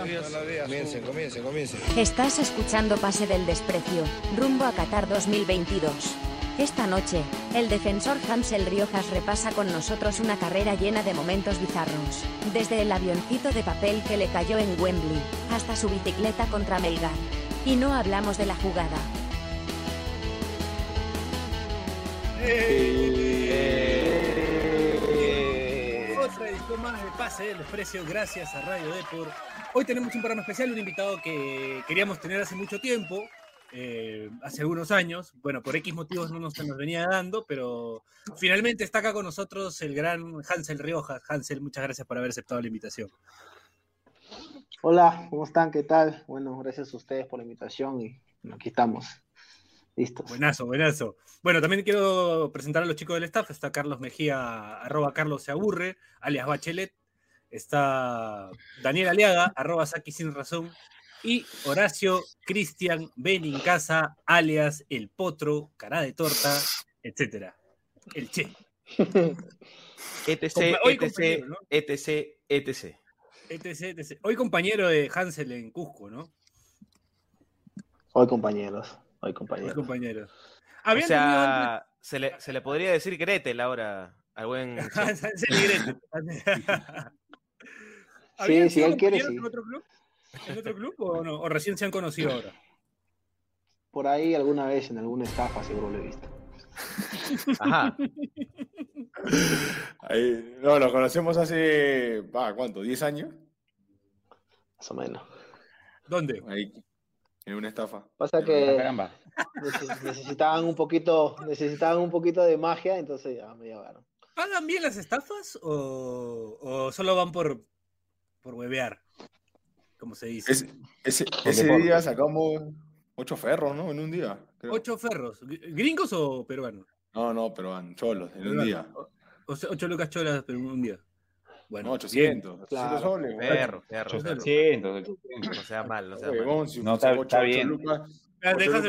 buenos días. Comiencen, comiencen, comiencen. Estás escuchando Pase del Desprecio, rumbo a Qatar 2022. Esta noche, el defensor Hansel Riojas repasa con nosotros una carrera llena de momentos bizarros, desde el avioncito de papel que le cayó en Wembley, hasta su bicicleta contra Melgar. Y no hablamos de la jugada. Otra edición más de Pase del Desprecio, gracias a Radio Depor. Hoy tenemos un programa especial, un invitado que queríamos tener hace mucho tiempo, eh, hace algunos años. Bueno, por X motivos no nos, nos venía dando, pero finalmente está acá con nosotros el gran Hansel Riojas. Hansel, muchas gracias por haber aceptado la invitación. Hola, ¿cómo están? ¿Qué tal? Bueno, gracias a ustedes por la invitación y aquí estamos. Listos. Buenazo, buenazo. Bueno, también quiero presentar a los chicos del staff. Está Carlos Mejía, arroba Carlos se aburre, alias Bachelet. Está Daniel Aliaga, arroba Saki sin razón. Y Horacio Cristian Benincasa, alias El Potro, cara de torta, etcétera. El Che. ETC, hoy ETC, ¿no? ETC, ETC. etc, etc. Hoy compañero de Hansel en Cusco, ¿no? Hoy compañeros, hoy Hoy compañeros. compañeros. O Habían tenido sea, se le, se le podría decir Gretel ahora al buen... antes-. Hansel y Gretel. Sí, ¿Habían si sido él quiere, sí. en otro club? ¿En otro club o no? ¿O recién se han conocido ahora? Por ahí alguna vez en alguna estafa seguro lo he visto. Ajá. Ahí, no, lo conocemos hace, ¿cuánto? ¿10 años? Más o menos. ¿Dónde? Ahí, en una estafa. Pasa que Caramba. necesitaban un poquito, necesitaban un poquito de magia, entonces ya me llevaron. ¿Pagan bien las estafas o, o solo van por, por huevear? Como se dice. Ese, ese, ese deporte. día sacamos ocho ferros, ¿no? En un día. creo. ¿Ocho ferros? ¿gr- ¿Gringos o peruanos? No, no, pero van cholos, en un día. O sea, ocho lucas cholas, pero en un día. Bueno, No, 800. 800 Claro. soles. Perro, perro, perro. 800. No sea mal, no sea Oye, mal. si No, está- bien. lucas, Dejas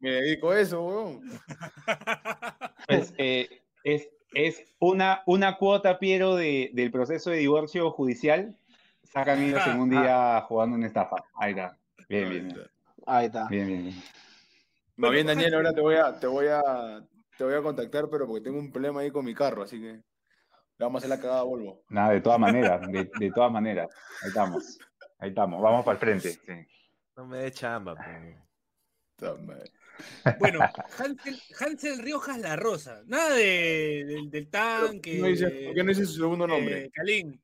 me, dedico a eso, huevón. Pues, eh, es, es una, una cuota, Piero, de, del proceso de divorcio judicial. Sacan ellos en un día jugando una estafa. Ahí está. Bien, bien, bien. Ahí está. bien, bien, bien. Más bien, Daniel, ahora te voy a, te voy a, te voy a contactar, pero porque tengo un problema ahí con mi carro, así que le vamos a hacer la cagada a Volvo. Nada, de todas maneras, de, de todas maneras. Ahí estamos. Ahí estamos. Vamos para el frente. sí. No me dé chamba. Bueno, Hansel, Hansel Riojas La Rosa. Nada de, del, del tanque. ¿Por qué no dice, por qué no dice su segundo nombre? Kalin. Hans-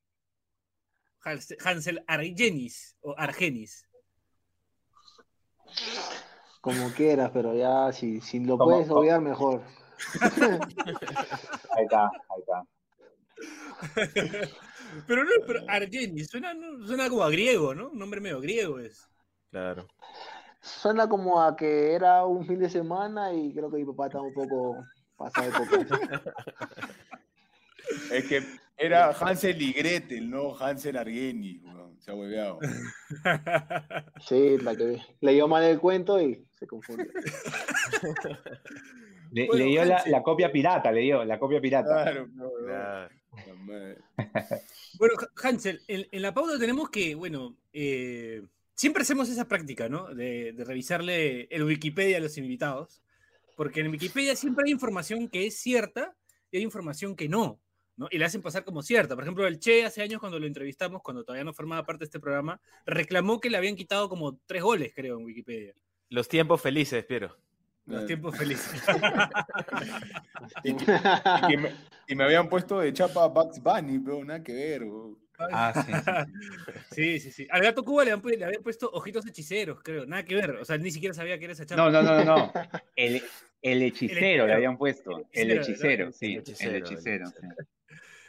Hansel Argenis o Argenis. Como quieras, pero ya si, si lo puedes obviar, mejor. Ahí está, ahí está. Pero no, pero Argenis, suena, suena como a griego, ¿no? Un nombre medio griego es. Claro. Suena como a que era un fin de semana y creo que mi papá estaba un poco pasado de coca. Es que era Hansel y Gretel, no Hansel Argeni. Se ha hueveado. Sí, la que leyó mal el cuento y se confundió. Le, Bueno, leyó la, copia pirata, leyó la copia pirata. Claro, no. Claro. Bueno, Ha- Hansel, en, en la pauta tenemos que, bueno, eh, siempre hacemos esa práctica, ¿no? De, de revisarle el Wikipedia a los invitados, porque en Wikipedia siempre hay información que es cierta y hay información que no, ¿no? Y la hacen pasar como cierta. Por ejemplo, el Che hace años cuando lo entrevistamos, cuando todavía no formaba parte de este programa, reclamó que le habían quitado como tres goles, creo, en Wikipedia. Los tiempos felices, Piero. Los tiempos felices. Y, y que me, y me habían puesto de chapa Bugs Bunny, pero nada que ver, weón. Ah, sí, sí. Sí, sí, sí. Al gato Cuba le, han le habían puesto ojitos hechiceros, creo. Nada que ver. O sea, ni siquiera sabía que era esa chapa. No, no, no, no, no. El, el hechicero hechicero. le habían puesto. El El hechicero, hechicero, sí. el hechicero, El hechicero.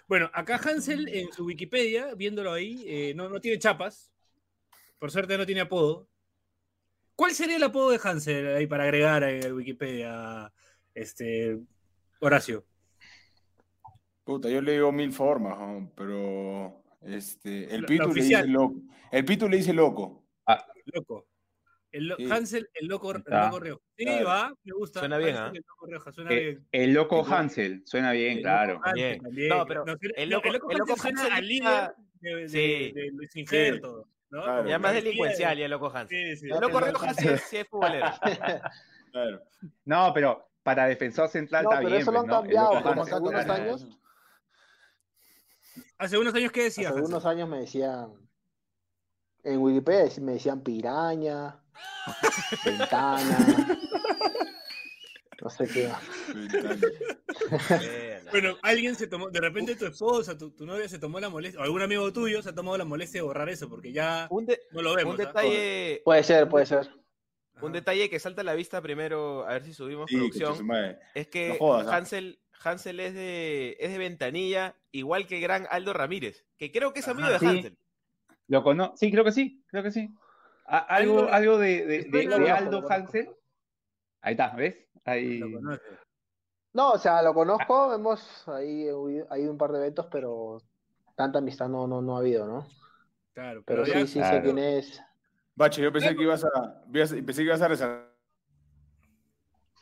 Bueno, acá Hansel en su Wikipedia, viéndolo ahí, eh, no, no tiene chapas. Por suerte no tiene apodo. ¿Cuál sería el apodo de Hansel ahí para agregar en el Wikipedia, este, Horacio? Puta, yo le digo mil formas, ¿no? pero este, el Pitu le dice loco. El Pitu le dice loco. Loco. El lo- Sí. Hansel, el loco, el loco Rioja. Sí, Claro. va, me gusta. Suena bien, Hansel, ¿ah? El loco Rioja, suena Eh, bien. El loco. Hansel, suena bien, El claro. Hansel bien. también. No, pero suena- el no, loco- el loco Hansel suena Hansel al líder de, de, Sí. de Luis Inger, Sí. todo. ¿no? Claro. Ya más delincuencial, ya loco Hans. Sí, sí. El loco Riojas sí, es- sí es futbolero. Claro. No, pero para defensor central No, está pero bien. eso lo pues, han ¿no? El cambiado, loco como hace unos Claro. años. Hace unos años, ¿qué decía? Hace Hansel? unos años me decían, en Wikipedia me decían piraña, ventana, no sé qué más. Bueno, alguien se tomó, de repente tu esposa, tu, tu novia se tomó la molestia, o algún amigo tuyo se ha tomado la molestia de borrar eso, porque ya Un, de- no lo vemos. un ¿ah? detalle, Puede ser, puede ser. Ajá. un detalle que salta a la vista primero, a ver si subimos Sí, producción, es que No jodas, ¿ah? Hansel, Hansel es de, es de Ventanilla, igual que el gran Aldo Ramírez, que creo que es amigo Ajá, de sí. Hansel. ¿Lo cono Sí, creo que sí, creo que sí. Algo, algo de, de, de- de Aldo Hansel. Ahí está, ¿ves? Ahí. No, o sea, lo conozco, hemos ahí ha ido un par de eventos, pero tanta amistad no, no, no ha habido, ¿no? Claro, Pero pero, sí, sí sé Claro. quién es. Bache, yo pensé que ibas a, pensé que ibas a resaltar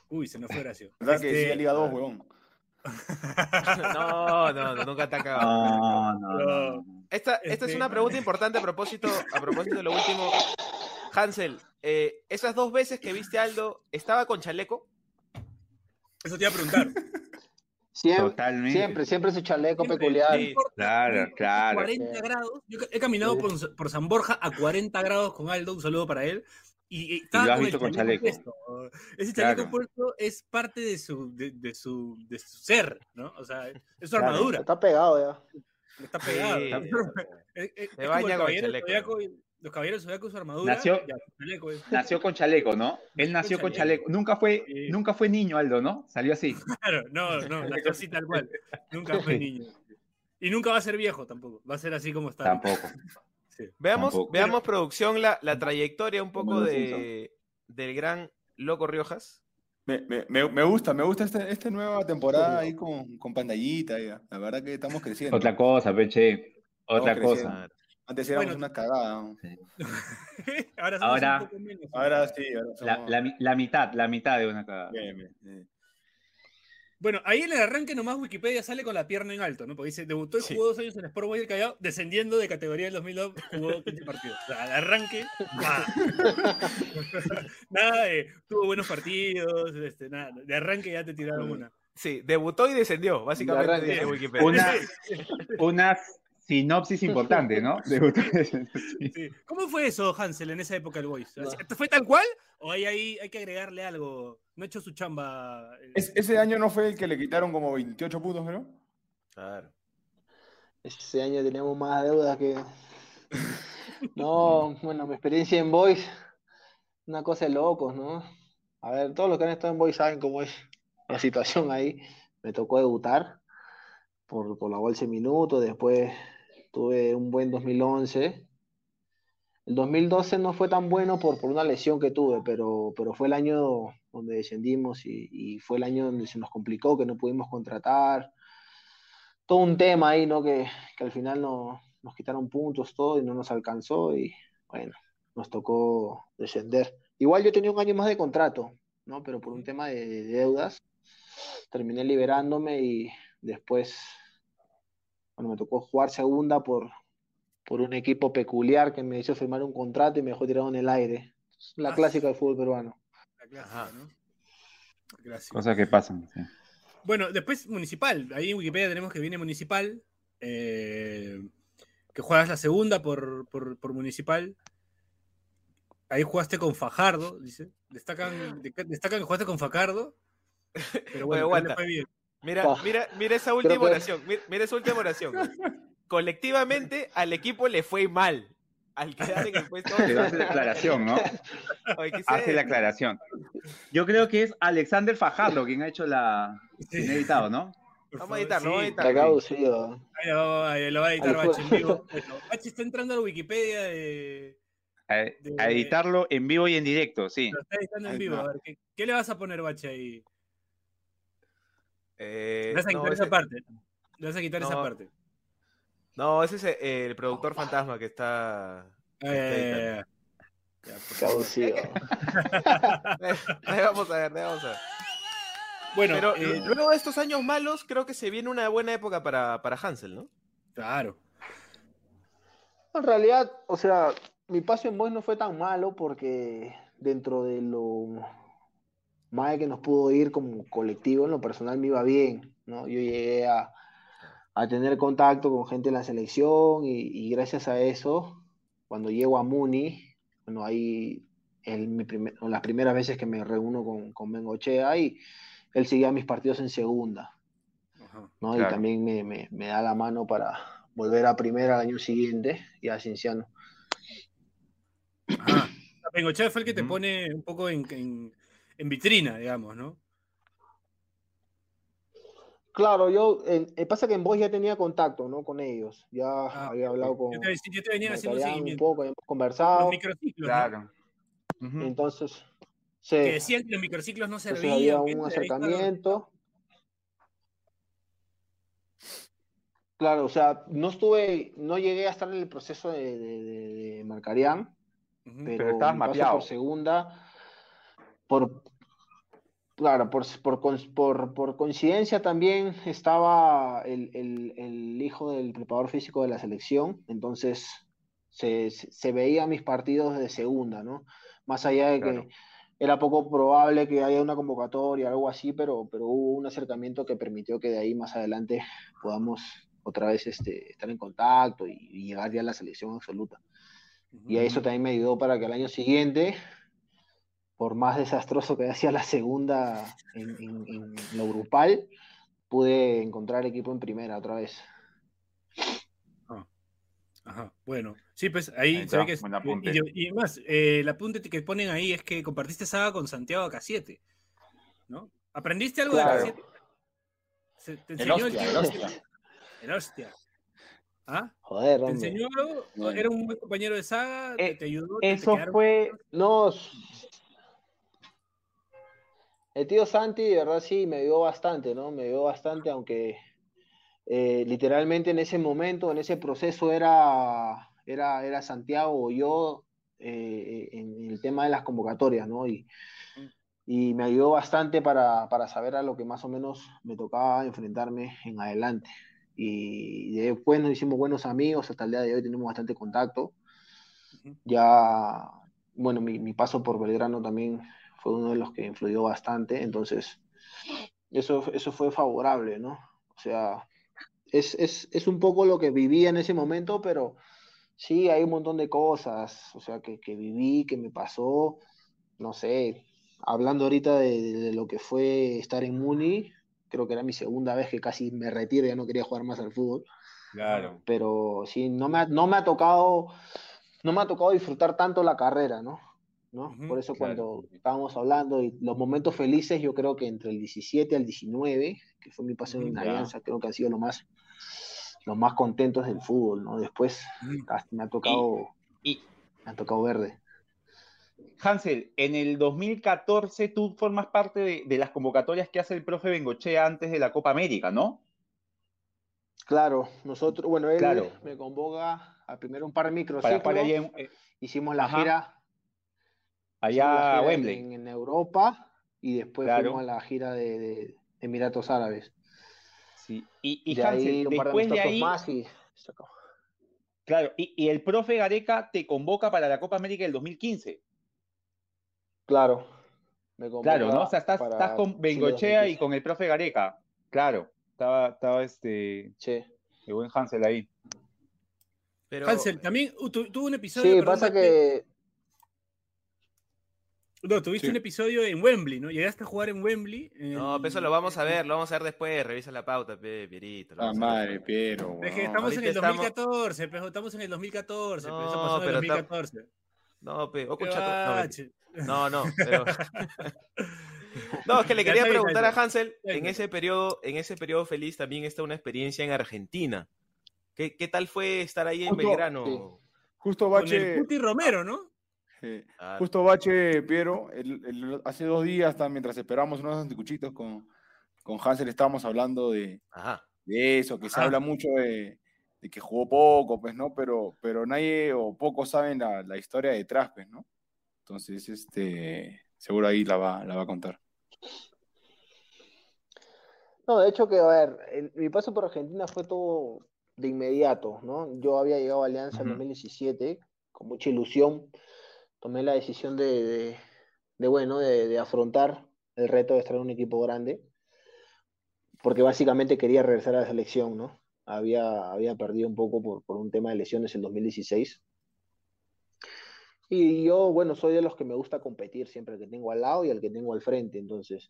Uy, se nos fue Horacio. que Este, decía Liga 2, huevón. No, no, no, nunca te acabado. No, no, no, no. Esta, esta es Este- una pregunta importante a propósito, a propósito de lo último. Hansel, eh, esas dos veces que viste a Aldo, ¿estaba con chaleco? Eso te iba a preguntar. Siempre, Totalmente. siempre, siempre su chaleco Siempre, peculiar. Sí, claro, claro. 40 grados. Yo he caminado Sí. por, por San Borja a 40 grados con Aldo, un saludo para él. Y, y estaba lo has con visto el con chaleco. puesto. Ese chaleco Claro. puesto es parte de su, de, de su, de su ser, ¿no? O sea, es su Claro. armadura. Está pegado ya. Está pegado. Sí. Es- es- es Se baña con chaleco. zodiaco y- Los caballeros zodiaco su armadura. Nació- ya, chaleco Nació con chaleco, ¿no? Él nació con chaleco. chaleco. Nunca fue, Sí. nunca fue niño, Aldo, ¿no? Salió así. Claro, no, no, nació así tal cual. Nunca fue niño. Y nunca va a ser viejo tampoco. Va a ser así como está. Tampoco. Sí. Veamos, Tampoco. veamos producción, la, la trayectoria un poco de, del gran Loco Riojas. Me, me, me, gusta, me gusta este, esta nueva temporada ahí con, con pantallita. ya. La verdad que estamos creciendo. Otra cosa, Peche. Otra Estamos cosa. creciendo. Antes éramos Bueno. una cagada. ¿no? ahora somos Ahora- un poco menos. Ahora sí, ahora La, somos- la mi- la mitad, la mitad de una cagada. Bien, bien, bien. Bueno, ahí en el arranque nomás Wikipedia sale con la pierna en alto, ¿no? Porque dice, debutó y Sí. jugó dos años en Sport Boys del Callao, descendiendo de categoría del 2002, jugó 15 partidos. O sea, al arranque, nada. nada de, tuvo buenos partidos, este, nada, de arranque ya te tiraron una. Sí, debutó y descendió, básicamente, arranque. dice Wikipedia. Una, una sinopsis importante, ¿no? De- Sí. Sí. ¿Cómo fue eso, Hansel, en esa época del Boys? No. ¿Fue tal cual? ¿O hay, ahí hay que agregarle algo? ¿No ha hecho su chamba? eh, Es- ese año no fue el que le quitaron como 28 puntos, ¿no? Claro. Este año tenemos más deudas que. No, bueno, mi experiencia en Boys, una cosa de locos, ¿no? A ver, todos los que han estado en Boys saben cómo es la situación ahí. Me tocó debutar por, por la bolsa de minutos, después tuve un buen 2011. El 2012 no fue tan bueno por, por una lesión que tuve, pero, pero fue el año donde descendimos y, fue el año donde se nos complicó, que no pudimos contratar todo un tema ahí, ¿no? Que, que al final no, nos quitaron puntos, todo, y no nos alcanzó, y bueno, nos tocó descender. Igual yo tenía un año más de contrato, ¿no? Pero por un tema de, de deudas, terminé liberándome y después, bueno, me tocó jugar segunda por, por un equipo peculiar que me hizo firmar un contrato y me dejó tirado en el aire. La Ah. clásica del fútbol peruano. la clásica, Ajá. ¿no? La clásica. Cosas que pasan. sí. Bueno, después Municipal. Ahí en Wikipedia tenemos que viene Municipal. eh, que juegas la segunda por, por, por Municipal. Ahí jugaste con Fajardo, dice. Destacan, destacan que jugaste con Fajardo. Pero bueno, Oye, no le aguanta. fue bien. Mira, Oh. mira, mira esa última que- oración. Mira, mira esa última oración. Colectivamente al equipo le fue mal. Al quedar en el puesto. Pero hace la aclaración, ¿no? Oye, ¿qué Hace la aclaración. Yo creo que es Alexander Fajardo quien ha hecho la. quien ha editado, ¿no? Por Vamos a favor, editarlo, vamos a sí. caducido. Ahí lo, va- ahí lo va a editar. Bachi en vivo. Bueno, Bachi está entrando a la Wikipedia de. A, a editarlo en vivo y en directo, sí. Lo está editando en vivo. A ver, ¿qué, qué le vas a poner, Bachi, ahí? Eh, Le vas a no, quitar ese, esa parte. Le vas a quitar esa No. parte. no, ese es eh, el productor fantasma que está. Eh, Caducido. Vamos a ver, ahí vamos a ver. bueno, Pero eh, luego de estos años malos, creo que se viene una buena época para, para Hansel, ¿no? claro. En realidad, o sea, mi paso en Boys no fue tan malo porque dentro de lo más que nos pudo ir como colectivo, en lo personal me iba bien, ¿no? Yo llegué a, a tener contacto con gente de la selección y, y gracias a eso, cuando llego a Muni, bueno, ahí en mi primer, las primeras veces que me reúno con, con Bengochea y él seguía mis partidos en segunda, Ajá. ¿no? Claro. Y también me, me, me da la mano para volver a primera al año siguiente y a Cienciano. Ajá. Bengochea fue el que te pone un poco en, en- en vitrina, digamos, ¿no? Claro, yo, eh, pasa que en Voz ya tenía contacto, ¿no? Con ellos, ya Ah, había hablado con Yo te, yo te venía haciendo un poco, habíamos Los conversado, microciclos, ¿no? Claro. Ujú. entonces, Que sí, decían que los microciclos no entonces servían. había que un acercamiento. Claro, o sea, no estuve, no llegué a estar en el proceso de, de, de- de Marcarián, Ujú. pero, Pero estabas mapeado. por segunda, por, claro, por, por, por- por coincidencia también estaba el, el- el hijo del preparador físico de la selección, entonces se, se, veían mis partidos de segunda, ¿no? Más allá de que era poco probable que haya una convocatoria, algo así, pero, pero hubo un acercamiento que permitió que de ahí más adelante podamos otra vez este, estar en contacto y, y llegar ya a la selección absoluta. Y a eso también me ayudó para que al año siguiente, por más desastroso que hacía la segunda en, en- en lo grupal, pude encontrar equipo en primera otra vez. Ajá, bueno. Sí, pues ahí, Ahí está, que es- apunte. y, y más, eh, el apunte que ponen ahí es que compartiste saga con Santiago K7, ¿no? ¿Aprendiste algo Claro. de K7? Se- ¿Te El enseñó el hostia, tío el K7? hostia. El hostia. ¿Ah? Joder, ¿Te enseñó algo? ¿Era un buen compañero de saga? ¿Te, Eh, te ayudó? ¿Te- te Eso fue. No, el tío Santi, de verdad sí, me ayudó bastante, ¿no? Me ayudó bastante, aunque eh, literalmente en ese momento, en ese proceso era, era, era Santiago o yo eh, en el tema de las convocatorias, ¿no? Y, y me ayudó bastante para, para saber a lo que más o menos me tocaba enfrentarme en adelante. Y después nos hicimos buenos amigos, hasta el día de hoy tenemos bastante contacto. Ya, bueno, mi, mi paso por Belgrano también fue uno de los que influyó bastante, entonces eso, eso fue favorable, ¿no? O sea, es, es, es un poco lo que viví en ese momento, pero sí, hay un montón de cosas, o sea, que, que viví, que me pasó, no sé, hablando ahorita de, de lo que fue estar en Muni, creo que era mi segunda vez que casi me retiro, ya no quería jugar más al fútbol Claro. pero sí, no me ha, no me ha tocado, no me ha tocado disfrutar tanto la carrera, ¿no? ¿No? Por eso claro. cuando estábamos hablando y los momentos felices, yo creo que entre el 17 al 19, que fue mi paso en Ujú, ya. Alianza, creo que han sido los más, los más contentos del fútbol, ¿no? Después hasta me ha tocado, Y me ha tocado verde. Hansel, en el 2014 tú formas parte de, de las convocatorias que hace el profe Bengochea antes de la Copa América, ¿no? Claro, nosotros, bueno, él Claro. me convoca a primero un par de Para microciclos, jugar allá, en- eh, hicimos la Ajá. gira allá a Wembley. En, en Europa y después Claro. fuimos a la gira de, de Emiratos Árabes. Sí. Y, y de Hansel, ahí un par de después de ahí, más y claro, y, y el profe Gareca te convoca para la Copa América del 2015. Claro. Me Claro, ¿no? O sea, estás, estás con Bengochea y 2015. con el profe Gareca. Claro, estaba, estaba este, Sí. el buen Hansel ahí. Pero, Hansel, también uh, tu- tuvo un episodio. Sí, perdón, pasa que No, tuviste Sí. un episodio en Wembley, ¿no? Llegaste a jugar en Wembley. en no, pero eso lo vamos a ver, lo vamos a ver después. Revisa la pauta, pe, Pierito. Ah, madre. Piero. Es que estamos en el estamos- 2014, pero estamos en el 2014, pero eso No, pasó en el pero ta- 2014. No, pe, o escucha tú- no, bache. No, no, pero. no, es que le quería preguntar a Hansel. En ese periodo, en ese periodo feliz también está una experiencia en Argentina. ¿Qué, qué tal fue estar ahí en Justo- Belgrano? sí. Justo Con el Bache, Cuti Romero, ¿no? Eh, justo Bache, Piero, el- el- hace dos días, mientras esperamos unos anticuchitos con, con Hansel, estábamos hablando de, Ajá. de eso, que se habla mucho de, de que jugó poco, pues, ¿no? Pero, pero nadie o pocos saben la, la historia detrás, pues, ¿no? Entonces, este, seguro ahí la va, la va a contar. No, de hecho que, a ver, el- mi paso por Argentina fue todo de inmediato, ¿no? Yo había llegado a Alianza en Ujú. 2017 con mucha ilusión, tomé la decisión de, bueno, de, afrontar el reto de estar en un equipo grande, porque básicamente quería regresar a la selección, ¿no? Había, había perdido un poco por, por un tema de lesiones en 2016. Y yo, bueno, soy de los que me gusta competir siempre, el que tengo al lado y el que tengo al frente. Entonces,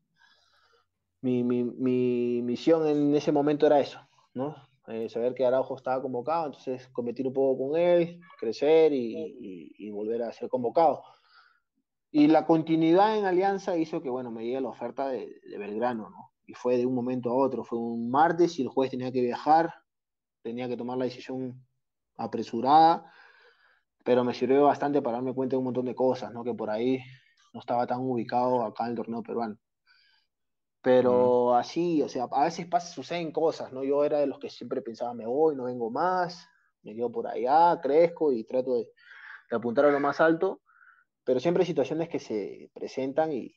mi, mi misión en ese momento era eso, ¿no? Eh, saber que Araujo estaba convocado, entonces competir un poco con él, crecer y, y, y, volver a ser convocado. Y la continuidad en Alianza hizo que, bueno, me llegue la oferta de, de Belgrano, ¿no? Y fue de un momento a otro, fue un martes y el jueves tenía que viajar, tenía que tomar la decisión apresurada, pero me sirvió bastante para darme cuenta de un montón de cosas, ¿no? Que por ahí no estaba tan ubicado acá en el torneo peruano. Pero así, o sea, a veces pasa, suceden cosas, ¿no? Yo era de los que siempre pensaba, me voy, no vengo más, me quedo por allá, crezco y trato de, de apuntar a lo más alto, pero siempre hay situaciones que se presentan y,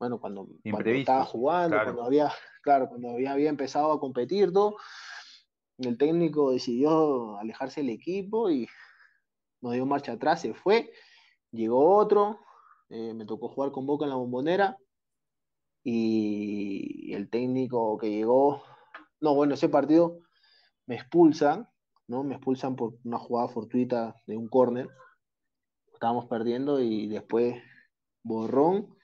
bueno, cuando, cuando estaba jugando, claro. cuando había, claro, cuando había, había empezado a competir, todo, el técnico decidió alejarse del equipo y nos dio marcha atrás, se fue, llegó otro, eh, me tocó jugar con Boca en la bombonera y el técnico que llegó, no, bueno, ese partido me expulsan, ¿no? Me expulsan por una jugada fortuita de un córner, estábamos perdiendo y después borrón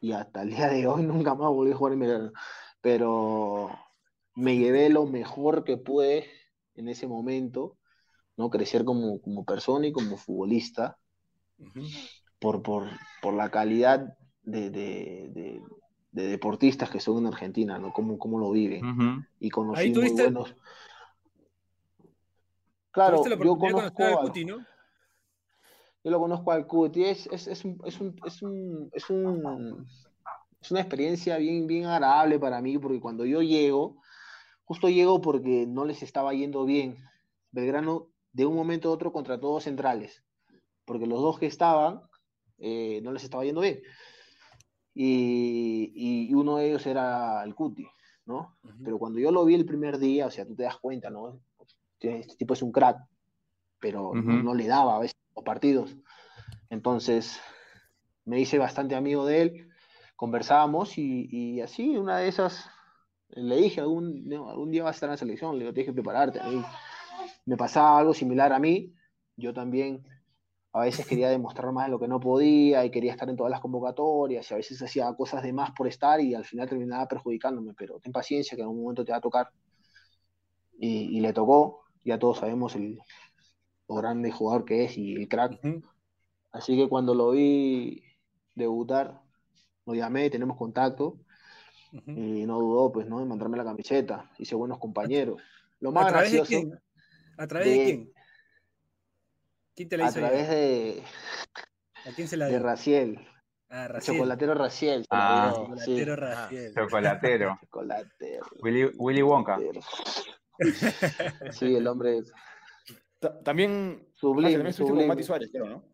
y hasta el día de hoy nunca más volví a jugar en Belgrano, pero me llevé lo mejor que pude en ese momento, ¿no? Crecer como, como persona y como futbolista, uh -huh. por, por, por la calidad de, de, de, de, deportistas que son en Argentina, ¿no? Cómo, cómo lo viven. Uh -huh. Y conocí muy buenos... Claro, yo conozco al Cuti, ¿no? Yo lo conozco al Cuti, es, es, es, un, es, un, es, un, es, un, es una experiencia bien, bien agradable para mí, porque cuando yo llego, justo llego porque no les estaba yendo bien. Belgrano de un momento a otro contra todos centrales, porque los dos que estaban eh, no les estaba yendo bien. Y, y, uno de ellos era el Cuti, ¿no? Uh -huh. Pero cuando yo lo vi el primer día, o sea, tú te das cuenta, ¿no? Este tipo es un crack, pero uh -huh. no, le daba a veces los partidos. Entonces, me hice bastante amigo de él, conversábamos y, y así, una de esas, le dije, algún, algún día vas a estar en la selección, le tienes que prepararte. A mí me pasaba algo similar a mí, yo también a veces quería demostrar más de lo que no podía y quería estar en todas las convocatorias y a veces hacía cosas de más por estar y al final terminaba perjudicándome, pero ten paciencia que en algún momento te va a tocar. Y, y le tocó, ya todos sabemos el, lo grande jugador que es y el crack. Uh -huh. Así que cuando lo vi debutar, lo llamé, tenemos contacto uh -huh. y no dudó pues, ¿no? en mandarme la camiseta, hice buenos compañeros. Lo más ¿A través gracioso... De quién? ¿A través de, de quién? ¿Quién te la hizo? A través ya? de. ¿A quién se la dio? De Raciel. Ah, Raciel. Chocolatero Raciel. Ah, chocolatero sí. Raciel. Chocolatero. chocolatero. Willy, Willy Wonka. sí, el hombre. También. Sublime. También sublime. con Mati Suárez, creo, ¿no?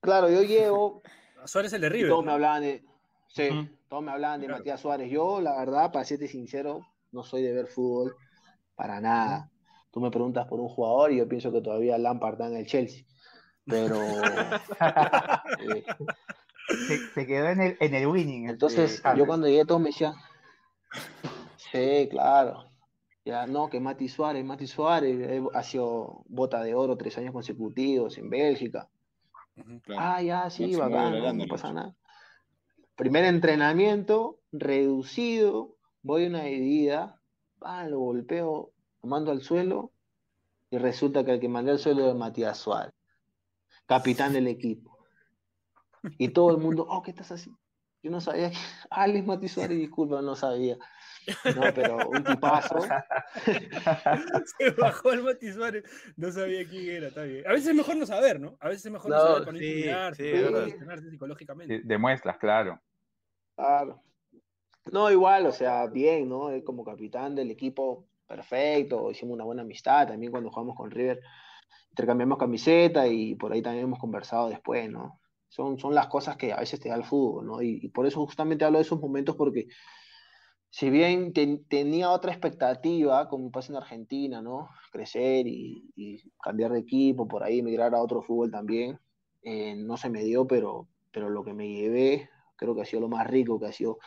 Claro, yo llego. Suárez el de River. Todos ¿no? me hablaban de. Sí, uh -huh. todos me hablaban de claro. Matías Suárez. Yo, la verdad, para serte sincero, no soy de ver fútbol para nada. Tú me preguntas por un jugador y yo pienso que todavía Lampard está en el Chelsea. Pero. eh, se, se, quedó en el, en el winning. Entonces, este, yo cuando llegué, todos me decían. Sí, claro. Ya, no, que Mati Suárez, Mati Suárez ha sido bota de oro tres años consecutivos en Bélgica. Claro. Ah, ya, sí, no, bacán, no, no pasa nada. Primer entrenamiento, reducido, voy a una medida, ah, lo golpeo, lo mando al suelo, y resulta que el que mandé al suelo es Matías Suárez, capitán del equipo. Y todo el mundo, oh, ¿qué estás haciendo? Yo no sabía que. Ah, Matías Suárez, disculpa, no sabía. No, pero un tipazo. Se bajó el Mati Suárez, no sabía quién era, está bien. A veces es mejor no saber, ¿no? A veces es mejor no, no saber para sí, no sí, sí. psicológicamente. Demuestras, claro. Claro. No, igual, o sea, bien, ¿no? Como capitán del equipo, perfecto, hicimos una buena amistad, también cuando jugamos con River, intercambiamos camiseta y por ahí también hemos conversado después, ¿no? Son, son las cosas que a veces te da el fútbol, ¿no? Y, por eso justamente hablo de esos momentos porque si bien ten- tenía otra expectativa con mi paso en Argentina, ¿no? Crecer y, cambiar de equipo, por ahí emigrar a otro fútbol también, eh, no se me dio, pero, pero lo que me llevé creo que ha sido lo más rico, que ha sido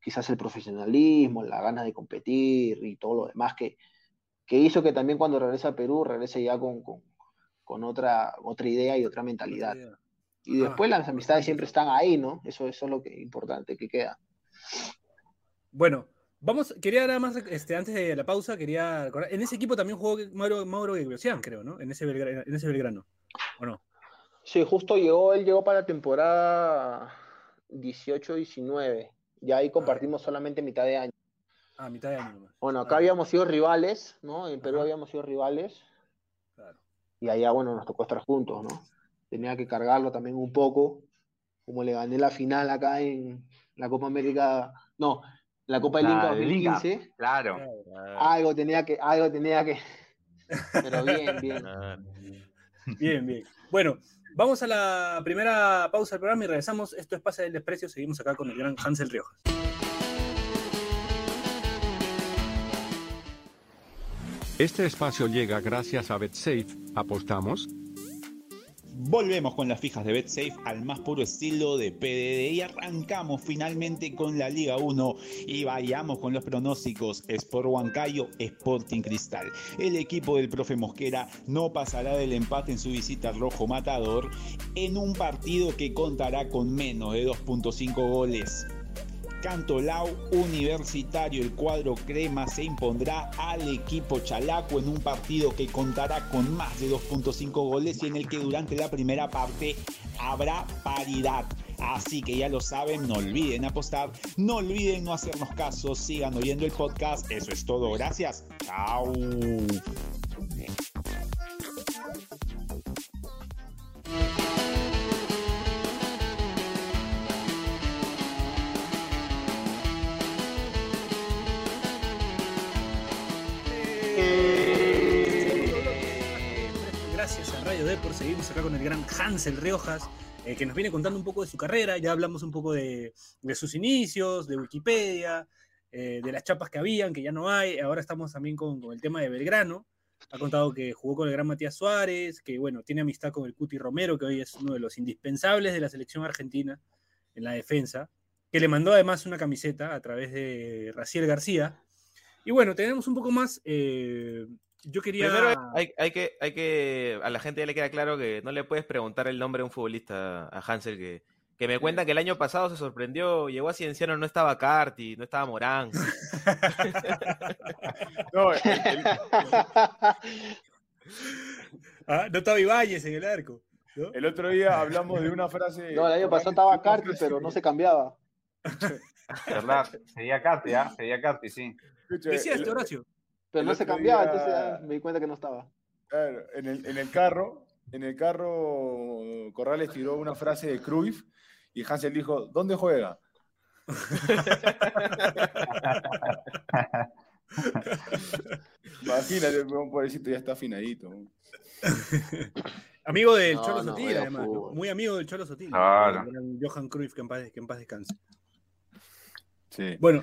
quizás el profesionalismo, la ganas de competir y todo lo demás que, que hizo que también cuando regrese a Perú regrese ya con, con, con otra, otra idea y otra mentalidad. Y Ah, después las amistades siempre están ahí, ¿no? Eso, eso es lo que importante que queda. Bueno, vamos, quería nada más, este, antes de la pausa, quería recordar, en ese equipo también jugó Mauro, Mauro Gegrosian, creo, ¿no? En ese, en ese Belgrano, ¿o no? Sí, justo llegó, él llegó para la temporada 18-19. Ya ahí compartimos solamente mitad de año. Ah, mitad de año nomás. Bueno, acá Ah, habíamos sido rivales, ¿no? En Perú Ajá. habíamos sido rivales claro. y allá, bueno, nos tocó estar juntos, ¿no? Tenía que cargarlo también un poco, como le gané la final acá en la Copa América, no, la Copa del Inca del Inca. 2015. Claro. Claro. Algo tenía que, algo tenía que. Pero bien, bien. Ah, Bien, bien. Bueno, vamos a la primera pausa del programa y regresamos. Esto es Pase del Desprecio. Seguimos acá con el gran Hansel Riojas. Este espacio llega gracias a BetSafe. ¿Apostamos? Volvemos con las fijas de BetSafe al más puro estilo de PDD y arrancamos finalmente con la Liga 1 y vayamos con los pronósticos. Sport Huancayo, Sporting Cristal. El equipo del profe Mosquera no pasará del empate en su visita al Rojo Matador en un partido que contará con menos de 2.5 goles. Cantolao Universitario, el cuadro crema se impondrá al equipo chalaco en un partido que contará con más de 2.5 goles y en el que durante la primera parte habrá paridad. Así que ya lo saben, no olviden apostar, no olviden no hacernos caso, sigan oyendo el podcast. Eso es todo, gracias. Chao. Radio seguimos acá con el gran Hansel Riojas, eh, que nos viene contando un poco de su carrera. Ya hablamos un poco de, sus inicios, de Wikipedia, eh, de las chapas que habían, que ya no hay. Ahora estamos también con, con el tema de Belgrano. Ha contado que jugó con el gran Matías Suárez, que bueno, tiene amistad con el Cuti Romero, que hoy es uno de los indispensables de la selección argentina en la defensa, que le mandó además una camiseta a través de Raciel García. Y bueno, tenemos un poco más. eh, yo quería. Primero hay, hay que, hay que, a la gente ya le queda claro que no le puedes preguntar el nombre de un futbolista a Hansel que, que me cuentan que el año pasado se sorprendió, llegó a Cienciano, no estaba Carti, no estaba Morán. No, el- el- Ah, no estaba Ibáñez en el arco. ¿no? el otro día hablamos de una frase. No, el año pasado estaba Carti, pero no se cambiaba. ¿Verdad? Sería Carti, ¿ah? Sería Carti, sí. Escucha, Decía el- este Horacio. Pero El no se cambiaba, día- entonces me di cuenta que no estaba. Claro, en el, en el carro, en el carro, Corrales tiró una frase de Cruyff y Hansel dijo, ¿dónde juega? Imagínate, un pobrecito ya está afinadito. Amigo del No, Cholo no, Sotil, además. Muy amigo del Cholo Sotil. Johan Cruyff, que en paz, que en paz descanse. Sí. Bueno,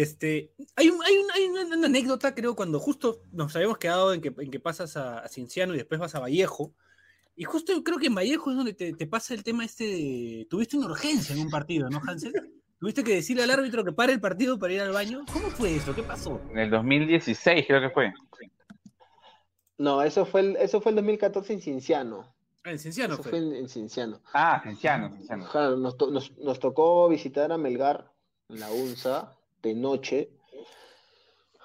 este, hay, un- hay, un- hay una, una anécdota, creo, cuando justo nos habíamos quedado en que, en que pasas a, a Cienciano y después vas a Vallejo. Y justo yo creo que en Vallejo es donde te, te pasa el tema este de. Tuviste una urgencia en un partido, ¿no, Hansel? Tuviste que decirle al árbitro que pare el partido para ir al baño. ¿Cómo fue eso? ¿Qué pasó? En el 2016 creo que fue. No, eso fue el, eso fue el 2014 en Cienciano. Ah, en Cienciano Eso fue. fue en, en Cienciano. Ah, Cienciano, Cienciano. Claro, nos, to- nos- nos tocó visitar a Melgar en la UNSA de noche.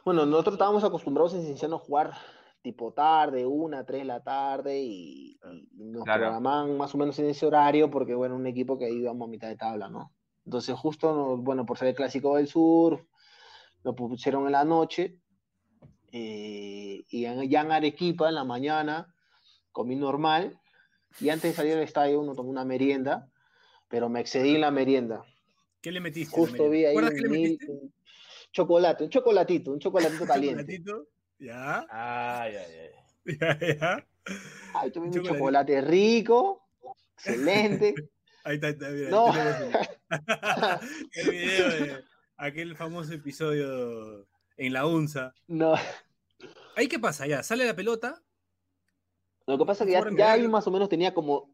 Bueno, nosotros estábamos acostumbrados en Cienciano a jugar tipo tarde, una, tres de la tarde, y, y nos Claro. programaban más o menos en ese horario, porque bueno, un equipo que íbamos a mitad de tabla, ¿no? Entonces, justo, nos- bueno, por ser el clásico del sur, lo pusieron en la noche, eh, y en- ya en Arequipa, en la mañana, comí normal, y antes de salir del estadio uno tomó una merienda, pero me excedí en la merienda. ¿Qué le metiste? Justo vi ahí ¿Recuerdas un, mil- un chocolate, un chocolatito, un chocolatito caliente. ¿Chocolatito? Ya, Ay, ay, ay. ya, ya. Ay, tomé un chocolate rico, excelente. Ahí está, está, mira, No. el, video de, aquel famoso episodio en la UNSA. No. ¿Ahí qué pasa? Ya, sale la pelota. Lo que pasa es que ya, ya ahí más o menos tenía como.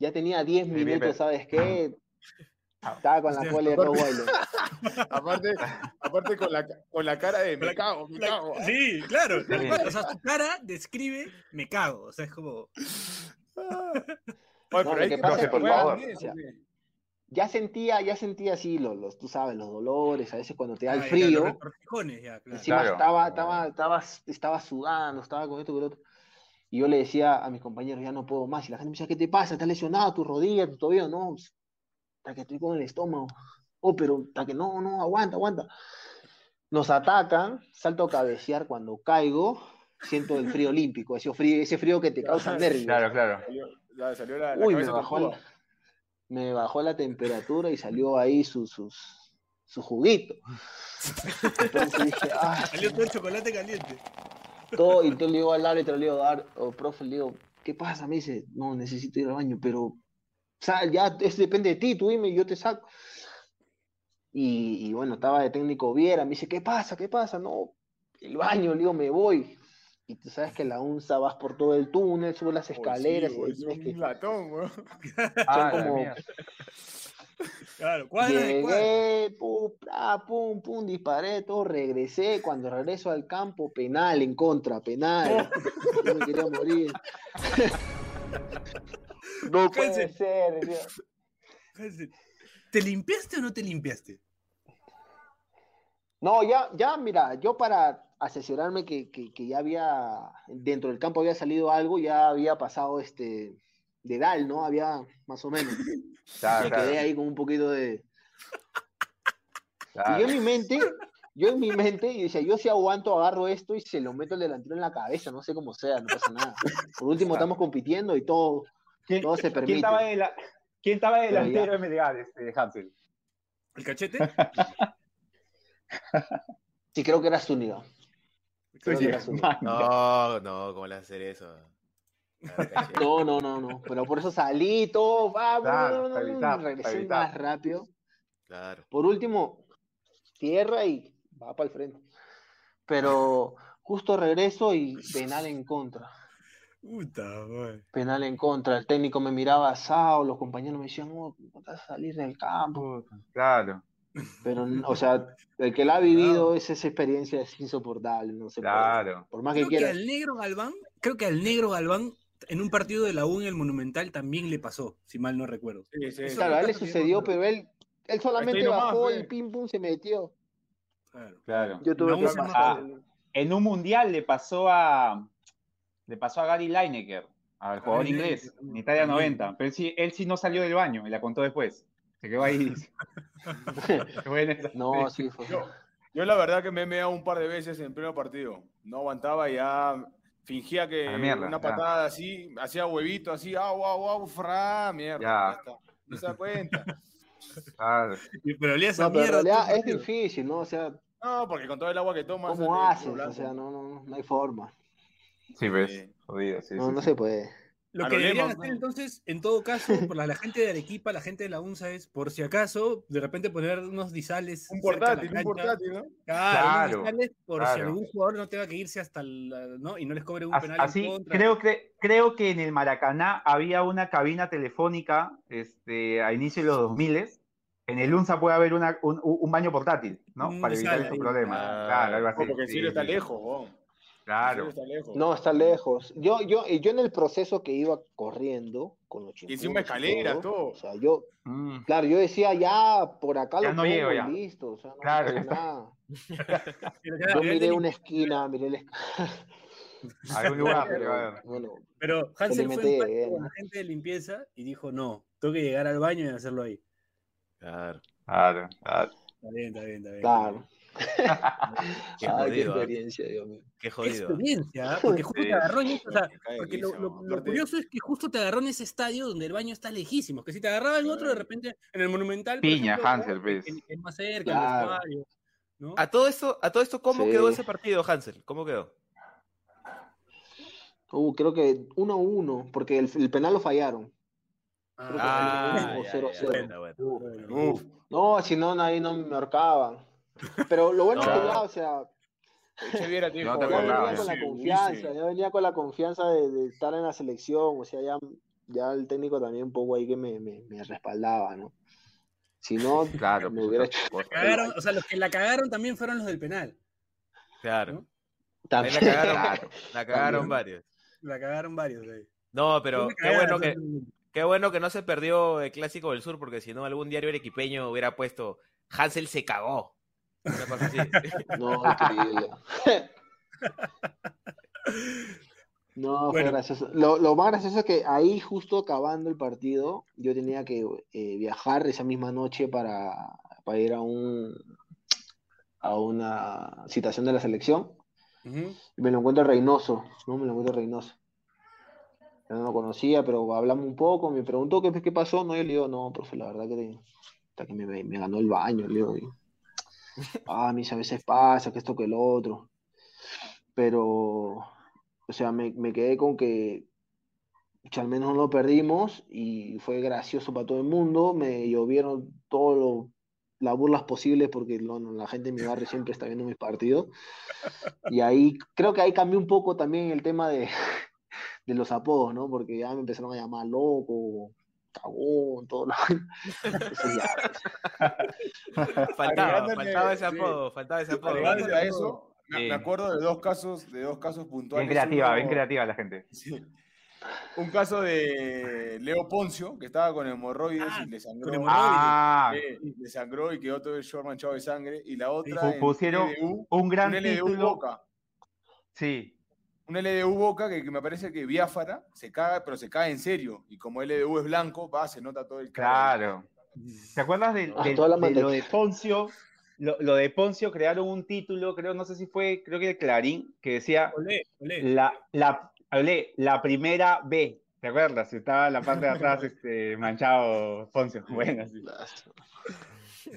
Ya tenía 10 bien, minutos. ¿sabes qué? Estaba con la cola de Rottweiler. Aparte, aparte con, la, con la cara de me cago, me La- cago. Sí, claro. O sea, su cara describe me cago. O sea, es como. Oye, No, pero lo hay que que por favor. o sea, Ya sentía, ya sentía así los, los, tú sabes, los dolores, a veces cuando te da el Ay, frío. Los retortijones, ya, claro. Encima Claro. estaba, estaba, estaba, estaba sudando, estaba con esto, con lo otro. Y yo le decía a mis compañeros, ya no puedo más. Y la gente me decía, ¿qué te pasa? ¿Estás lesionado? ¿Tu rodilla? ¿Tu tobillo? No, hasta que estoy con el estómago. Oh, pero hasta que no, no, aguanta, aguanta. Nos atacan, salto a cabecear cuando caigo, siento el frío olímpico, ese frío, ese frío que te causa nervios. Claro, claro. Salió, la, salió la, la Uy, me bajó, la, me bajó la temperatura y salió ahí su, sus, su juguito. Entonces dije, ah, Salió todo el chocolate caliente. todo, y entonces le digo al árbitro, le digo, "Ar- o profe, le digo, ¿qué pasa? Me dice, no, necesito ir al baño, pero, o sea, ya es, depende de ti, tú dime, yo te saco. Y, y bueno, estaba de técnico Viera, me dice, ¿qué pasa? ¿Qué pasa? No, el baño, le digo, me voy. Y tú sabes que la UNSA vas por todo el túnel, subes las Oh, sí, escaleras y es tienes que... un latón, güey. Ah, como-. Claro, cuadra. Llegué, pum, pra, pum, pum, disparé, todo, regresé. Cuando regreso al campo, penal en contra, penal. Yo me quería morir. No puede Cáncer. ser. Hansen, ¿Te limpiaste o no te limpiaste? No, ya, ya, mira, yo para asesorarme que, que, que ya había, dentro del campo había salido algo, ya había pasado este, de Dal, ¿no? Había más o menos. Claro, Me claro, quedé ahí con un poquito de, claro. Y yo en mi mente, yo en mi mente, y decía, yo si aguanto, agarro esto y se lo meto al delantero en la cabeza, no sé cómo sea, no pasa nada. Por último, estamos compitiendo y todo, ¿Quién, todo se quién permite. estaba, de la, ¿quién estaba de delantero en Melgar, este, Hansel? ¿El cachete? Sí, creo que era Zúñiga. Creo que Oye, era Zúñiga. man, No, no, ¿cómo le vas a hacer eso? No, no, no, no. Pero por eso salí, todo, vamos, Claro, no, no, no, regresé más rápido. Claro. Por último, tierra y va para el frente. Pero justo regreso y penal en contra. Puta. Penal en contra. El técnico me miraba asado, los compañeros me decían, te vas a salir del campo. Claro, Pero, o sea, el que la ha vivido, es esa experiencia es insoportable, no se puede. claro. Por más que Creo que quieras. al negro Galván, creo que al negro Galván, en un partido de la U en el Monumental también le pasó, si mal no recuerdo. Sí, sí, Eso- Claro, a él le sucedió, pero él, él solamente nomás, bajó y pim pum se metió. Claro. Claro. Yo tuve que se pasar. En un mundial le pasó a le pasó a Gary Lineker, al jugador inglés, en Italia también. 90. Pero él sí, él sí no salió del baño y la contó después. Se quedó ahí. Qué buena esa- No, sí, fue. Yo, yo la verdad que me he meado un par de veces en pleno partido. No aguantaba, ya fingía que mierda, una ya. patada así, hacía huevito así, au, au, au, fra, mierda. Ya. No se da cuenta. claro. Y- Pero olía esa No, pero mierda. realidad el es difícil, ¿no? O sea, No, porque con todo el agua que tomas. ¿cómo haces? O sea, no, no, no hay forma. Sí, ves. Sí. Jodido, sí, No, sí, no sí. se puede. Lo A que lo deberían hacer entonces, en todo caso, por la, la gente de Arequipa, la gente de la UNSA es, por si acaso, de repente poner unos disales. Un cerca de la portátil, un portátil, ¿no? Claro, Claro, unos disales por si algún jugador no tenga que irse hasta el, ¿no? Y no les cobre un penal Así, en contra. creo que, creo que en el Maracaná había una cabina telefónica este, a inicio de los 2000 En el UNSA puede haber una- un, un baño portátil, ¿no? Un Para evitar ahí. problemas. Ah, Claro, algo así. No, porque Sí, cielo está sí. lejos, Claro. cielo está lejos. No, está lejos. Yo, yo, y yo en el proceso que iba corriendo con los Y encima chimpunes escaleras, todo. O sea, yo, Mm. claro, yo decía, ya por acá Ya lo no llego ya. listo. O sea, no Claro, ya nada. Yo miré una esquina, miré la Algún lugar, pero, bueno, Pero Hansel fue con la gente de limpieza y dijo, no, tengo que llegar al baño y hacerlo ahí. Claro, claro, claro. Está bien, está bien, está bien. claro. Qué Ay, qué jodido, ¿ah? experiencia, Dios mío. Qué Qué jodido. experiencia, ¿ah? porque justo Sí. te agarró en ese- o sea, porque lo, lo- lo curioso es que justo te agarró en ese estadio donde el baño está lejísimo, que si te agarraba en otro, de repente, en el Monumental, Piña, ejemplo, Hansel, pues. que es más cerca, Claro. el vestuario, ¿no? A todo esto, a todo esto, ¿cómo Sí. quedó ese partido, Hansel? ¿Cómo quedó? Uh, creo que 1-1, porque el, el penal lo fallaron. Ah, fue ya, 0-0. ya, bueno, bueno. Uf, No, si no, ahí no me ahorcaban. Pero lo bueno es que No. ya, o sea, Viera No te ya acordabas, venía con la confianza, ya venía con la confianza de, de estar en la selección, o sea, ya, ya el técnico también un poco ahí que me, me, me respaldaba, ¿no? Si no, Claro, me hubiera hecho. Cagaron, o sea, los que la cagaron también fueron los del penal. Claro. También. la cagaron, Claro. la cagaron También. varios. La cagaron varios. ahí. No, pero qué bueno que, qué bueno que no se perdió el clásico del sur, porque si no algún diario arequipeño hubiera puesto Hansel se cagó. Una cosa así. No, increíble. No, fue gracioso. Lo, lo más gracioso es que ahí, justo acabando el partido, yo tenía que eh, viajar esa misma noche para, para ir a un a una citación de la selección. Y me lo encuentro en Reynoso, ¿no? Me lo encuentro en Reynoso. Yo no lo conocía, pero hablamos un poco, me preguntó qué, qué pasó, no, yo le digo, no, profe, la verdad que, hasta que me, me ganó el baño, le digo, ah, a mí a veces pasa, que esto, que lo otro, pero, o sea, me, me quedé con que, al menos no lo perdimos y fue gracioso para todo el mundo, me llovieron todas las burlas posibles porque lo- la gente en mi barrio siempre está viendo mis partidos. Y ahí creo que ahí cambió un poco también el tema de, de los apodos, ¿no? Porque ya me empezaron a llamar loco, cagón, todo ya, Faltaba, faltaba ese sí. apodo, faltaba ese apodo. A eso, me, Sí. me acuerdo de dos casos, de dos casos puntuales. Bien creativa, Uno- bien creativa la gente. Sí. Un caso de Leo Poncio, que estaba con hemorroides Ah, y le sangró. Ah, eh, le sangró y quedó todo el short manchado de sangre. Y la otra. Pusieron LDU, un gran un LDU título. Boca. Sí, Un LDU Boca que, que me parece que Biafara se caga, pero se caga en serio. Y como LDU es blanco, va, se nota todo el claro. ¿Te acuerdas del- Ah, de, lo de Poncio? Lo, lo de Poncio crearon un título, creo, no sé si fue, creo que de Clarín, que decía Olé, olé. la, la, hablé, la primera B. ¿Te acuerdas? Estaba en la parte de atrás este, manchado Poncio. Bueno, sí.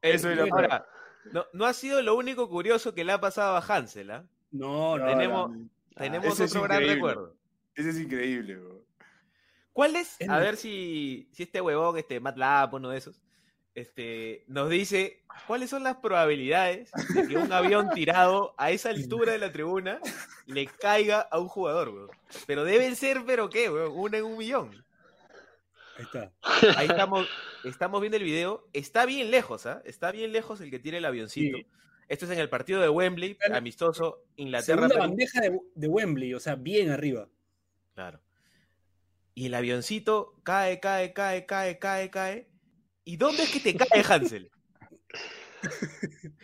Eso era Ahora, no, no ha sido lo único curioso que le ha pasado a Hansel, ¿ah? No, no. Tenemos, no. tenemos otro gran recuerdo. Ese es increíble, bro. ¿Cuál es? Es A ver si, si este huevón, este MATLAB, uno de esos, este, nos dice cuáles son las probabilidades de que un avión tirado a esa altura de la tribuna le caiga a un jugador, weón. Pero deben ser, pero qué, weón, una en un millón. Ahí está. Ahí estamos, estamos viendo el video. Está bien lejos, ¿ah? Está bien lejos el que tira el avioncito. Sí. Esto es en el partido de Wembley, Claro. amistoso, Inglaterra. Segunda bandeja de, de Wembley, o sea, bien arriba. Claro. Y el avioncito cae, cae, cae, cae, cae, cae. ¿Y dónde es que te cae, Hansel?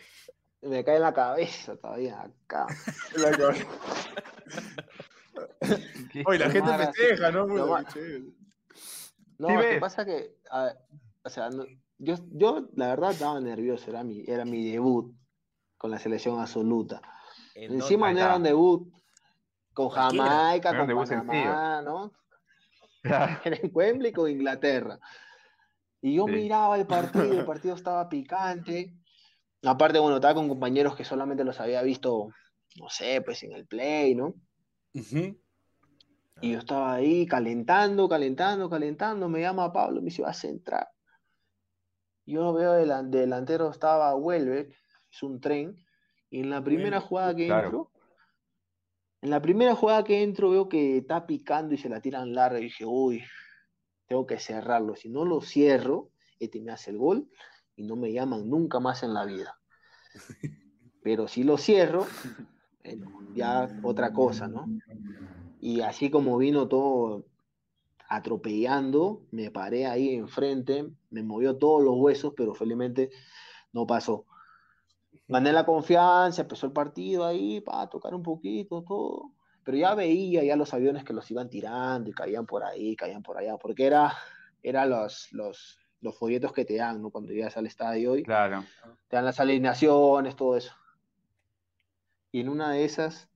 me cae en la cabeza todavía, acá. La cabeza. Oye, la gente festeja, ¿no? No, lo que pasa que, a- o sea, no- yo, yo la verdad estaba nervioso, era mi, era mi debut con la selección absoluta. ¿En Encima no era un debut con. Jamaica, con Panamá, ¿no? Claro. Era en Wembley con Inglaterra. Y yo Sí. miraba el partido, el partido estaba picante. Aparte, bueno, estaba con compañeros que solamente los había visto, no sé, pues en el play, ¿no? Y yo estaba ahí calentando, calentando, calentando. Me llama Pablo, me dice, vas a entrar. Yo veo delan- delantero estaba Welbeck, es un tren. Y en la primera jugada que claro. entro, en la primera jugada que entro veo que está picando y se la tiran larga. Y dije, uy, tengo que cerrarlo. Si no lo cierro, este me hace el gol y no me llaman nunca más en la vida. Pero si lo cierro, bueno, ya otra cosa, ¿no? Y así como vino todo atropellando, me paré ahí enfrente, me movió todos los huesos, pero felizmente no pasó. Gané la confianza, empezó el partido ahí, para tocar un poquito, todo. Pero ya veía ya los aviones que los iban tirando y caían por ahí, caían por allá, porque era, era los, los, los folletos que te dan, ¿no? Cuando llegas al estadio y Claro. te dan las alineaciones, todo eso. Y en una de esas,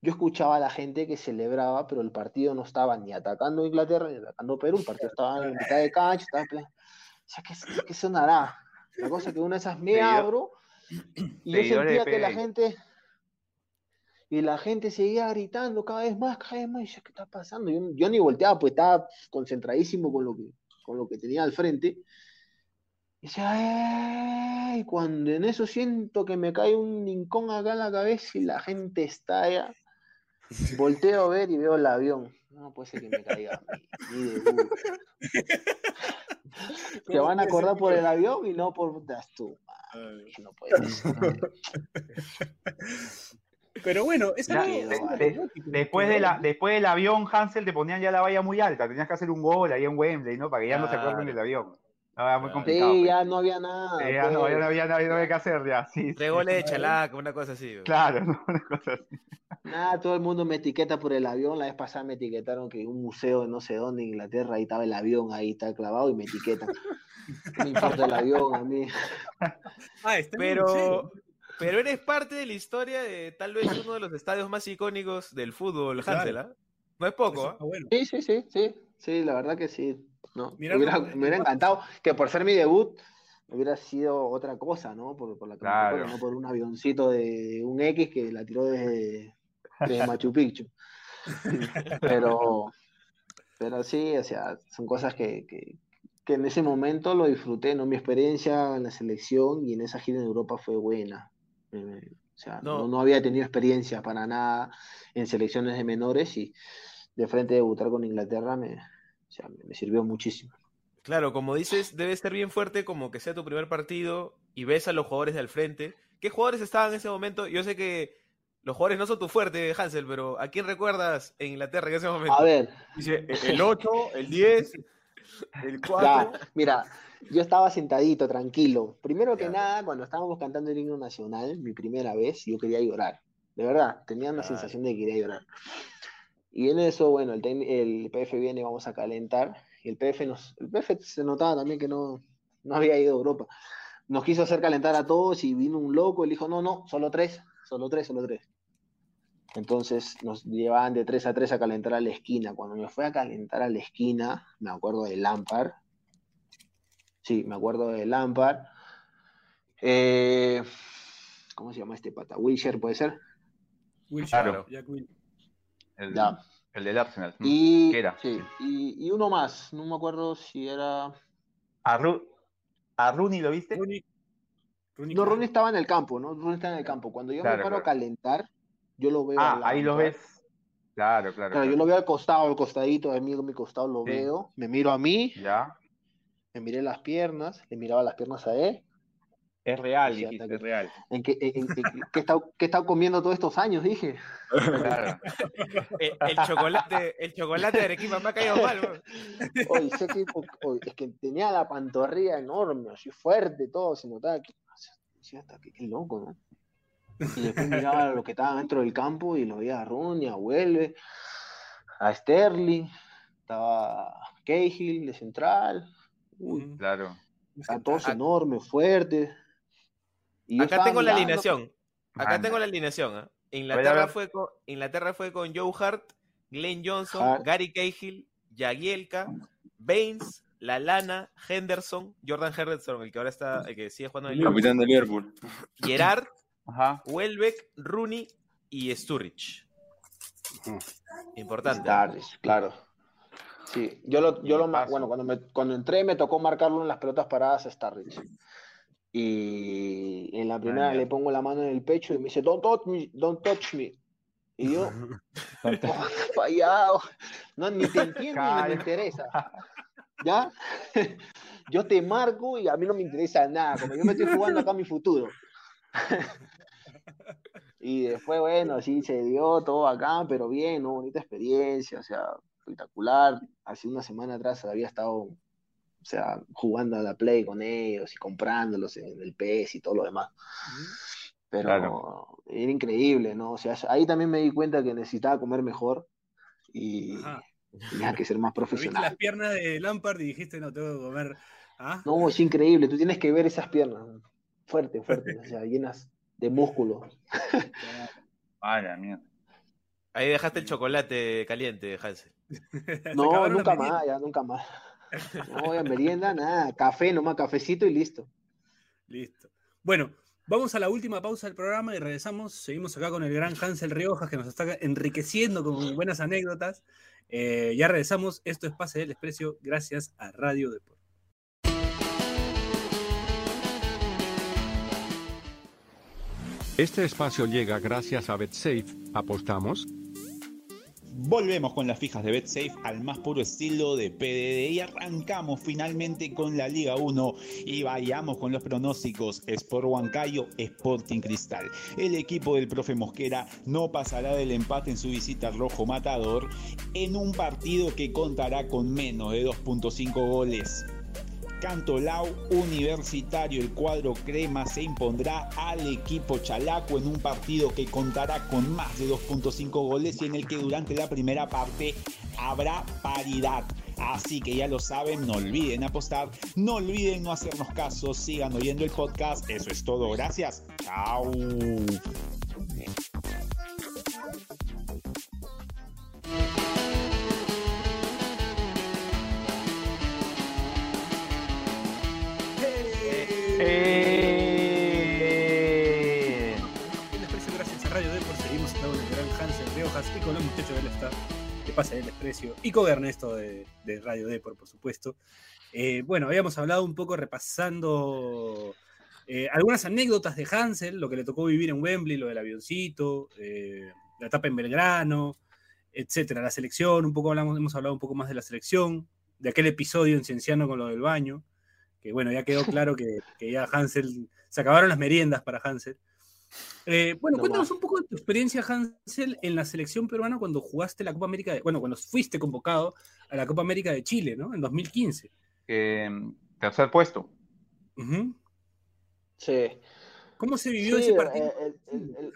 yo escuchaba a la gente que celebraba, pero el partido no estaba ni atacando Inglaterra ni atacando Perú, el partido estaba en mitad de cancha, estaba en plan, o sea, ¿qué, qué sonará? La cosa que una de esas me abro y yo de sentía que la gente, Y la gente seguía gritando cada vez más, cada vez más. Y yo, ¿qué está pasando? Yo, yo ni volteaba, pues estaba concentradísimo con lo que, con lo que tenía al frente. Y decía, ¡ay! Cuando en eso siento que me cae un lincón acá en la cabeza y la gente estalla. Volteo a ver y veo el avión. No puede ser que me caiga mi, mi debut. Se van a acordar por el avión y no por das tú. No puede ser. Pero bueno, esa Ya, no- de- esa de- no- de- después, de la, después del avión, Hansel te ponían ya la valla muy alta. Tenías que hacer un gol ahí en Wembley, ¿no? Para que ya no se acuerden del avión. No, era muy complicado. Sí, pues. ya no había nada. Sí, ya no, pues. ya no había, no había que hacer ya. Sí, Tres sí. goles de chalaca, una cosa así. Claro, ¿no? Una cosa así. Nada, todo el mundo me etiqueta por el avión. La vez pasada me etiquetaron que un museo de no sé dónde en Inglaterra, ahí estaba el avión, ahí está clavado y me etiquetan. Me importa el avión a mí. Ah, está. Pero, pero eres parte de la historia de tal vez uno de los estadios más icónicos del fútbol. Hansel, ¿ah? No es poco, ¿ah? bueno. Sí, sí, sí, sí. Sí, la verdad que sí. No, me Mira, hubiera, como- me hubiera encantado que por ser mi debut hubiera sido otra cosa, ¿no? Por, por la que me Claro. no por un avioncito de un X que la tiró desde, desde Machu Picchu. Pero, pero sí, o sea, son cosas que, que, que en ese momento lo disfruté, ¿no? Mi experiencia en la selección y en esa gira en Europa fue buena. Eh, o sea, No. no, no había tenido experiencia para nada en selecciones de menores y de frente a debutar con Inglaterra me, sea, me, me sirvió muchísimo. Claro, como dices, debe ser bien fuerte como que sea tu primer partido y ves a los jugadores de al frente. ¿Qué jugadores estaban en ese momento? Yo sé que los jugadores no son tu fuerte, Hansel, pero ¿a quién recuerdas en Inglaterra en ese momento? A ver, Dice el 8, el 10, el 4. ya, mira, yo estaba sentadito, tranquilo. Primero que Ya. nada, cuando estábamos cantando el himno nacional, mi primera vez, yo quería llorar. De verdad, tenía una sensación de que quería llorar. Y en eso, bueno, el, el PF viene, vamos a calentar. Y el PF nos, el PF se notaba también que no, no había ido a Europa. Nos quiso hacer calentar a todos y vino un loco y le dijo, no, no, solo tres, solo tres, solo tres. Entonces nos llevaban de tres a tres a calentar a la esquina. Cuando me fue a calentar a la esquina, me acuerdo de Lampard. Sí, me acuerdo de Lampard. Eh, ¿cómo se llama este pata? Wilshere, ¿puede ser? Wilshere, Claro. Jack Wil- El, Ya. el del Arsenal. ¿no? Y, ¿Qué era? sí, y, y uno más, no me acuerdo si era... ¿A, Ru- a Rooney lo viste? Rooney. Rooney, No. Rooney estaba en el campo, ¿no? Rooney estaba en el campo. Cuando yo Claro, me paro a calentar, yo lo veo. Ah, ahí lo ves. Claro, claro. Claro, yo lo veo al costado, al costadito, de mí, a mi costado lo Sí. veo, me miro a mí, Ya. me miré las piernas, le miraba las piernas a él, Es real, Sí, dijiste, hasta es real. en qué, en, en- qué estado, qué estado comiendo todos estos años, dije. Claro. El, el chocolate, el chocolate de Arequipa me ha caído mal, sé que, oye, es que tenía la pantorrilla enorme, así fuerte, todo, se notaba que, decía, hasta que, qué loco, ¿no? Y después miraba lo que estaba dentro del campo y lo veía a Rooney, a Huelve, a Sterling, estaba Cahill de central, uy. Claro. a todos enormes, fuertes. Y Acá tengo la alineación. Acá tengo la alineación. Inglaterra, fue con, Inglaterra fue con Joe Hart, Glenn Johnson, Hart. Gary Cahill, Jagielka, Baines, Lalana, Henderson, Jordan Henderson, el que ahora está, el que sigue jugando en el Liverpool, Capitán de Liverpool. Gerard, Ajá. Welbeck, Rooney y Sturridge. Importante. Starrich, claro. Sí, yo lo, yo lo bueno, cuando, me, cuando entré me tocó marcarlo en las pelotas paradas a Starrich. Y en la primera le pongo la mano en el pecho y me dice, don't touch me, don't touch me. Y yo, oh, fallado. No, ni te entiendo ni me interesa. ¿Ya? Yo te marco y a mí no me interesa nada, como yo me estoy jugando acá mi futuro. Y después, bueno, sí se dio todo acá, pero bien, ¿no? Bonita experiencia, o sea, espectacular. Hace una semana atrás había estado, sea, jugando a la Play con ellos y comprándolos en el PS y todo lo demás. Pero Claro. era increíble, ¿no? O sea, ahí también me di cuenta que necesitaba comer mejor y Ajá. tenía que ser más Pero viste las profesional. piernas de Lampard y dijiste, no, tengo que comer. ¿Ah? No, es increíble, tú tienes que ver esas piernas, fuerte, fuerte, o sea, llenas de músculo. Vaya, mierda. Ahí dejaste el chocolate caliente, Hansel. Se No, nunca más, ya, nunca más. No, en merienda, nada, café, nomás cafecito y listo. Listo. Bueno, Vamos a la última pausa del programa y regresamos. Seguimos acá con el gran Hansel Riojas que nos está enriqueciendo con buenas anécdotas. Eh, ya regresamos. Esto es Pase del Desprecio gracias a Radio Deportes. Este espacio llega gracias a BetSafe. ¿Apostamos? Volvemos con las fijas de BetSafe al más puro estilo de PDD y arrancamos finalmente con la Liga 1 y vayamos con los pronósticos. Sport Huancayo, Sporting Cristal. El equipo del profe Mosquera no pasará del empate en su visita al Rojo Matador en un partido que contará con menos de 2.5 goles. Cantolao Universitario, el cuadro crema se impondrá al equipo chalaco en un partido que contará con más de 2.5 goles y en el que durante la primera parte habrá paridad. Así que ya lo saben, no olviden apostar, no olviden no hacernos caso, sigan oyendo el podcast. Eso es todo, gracias. Chao. Seguimos estando en el gran Hansel Riojas y con los muchachos del staff que pasa el desprecio y con Ernesto de, de Radio Depor, por supuesto. Eh, bueno, habíamos hablado un poco repasando eh, algunas anécdotas de Hansel, lo que le tocó vivir en Wembley, lo del avioncito, eh, la etapa en Belgrano, etcétera, la selección, un poco hablamos, hemos hablado un poco más de la selección, de aquel episodio en Cienciano con lo del baño, que bueno, ya quedó claro que, que ya Hansel, se acabaron las meriendas para Hansel. Eh, bueno, No cuéntanos más. un poco de tu experiencia, Hansel, en la selección peruana cuando jugaste la Copa América, de- bueno, cuando fuiste convocado a la Copa América de Chile, ¿no? En 2015. Eh, tercer puesto. Sí. ¿Cómo se vivió Sí, ese partido? el- el- el-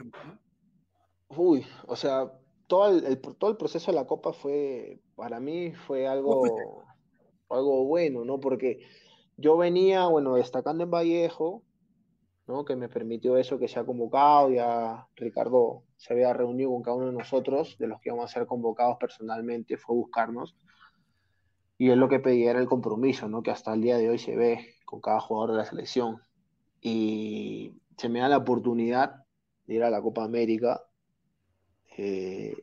Uy, o sea, todo el, el- todo el proceso de la Copa fue, para mí, fue algo, algo bueno, ¿no? Porque yo venía, bueno, destacando en Vallejo, ¿no? Que me permitió eso, que se ha convocado, ya Ricardo se había reunido con cada uno de nosotros, de los que íbamos a ser convocados personalmente, fue a buscarnos. Y él lo que pedía era el compromiso, ¿no? Que hasta el día de hoy se ve con cada jugador de la selección. Y se me da la oportunidad de ir a la Copa América eh,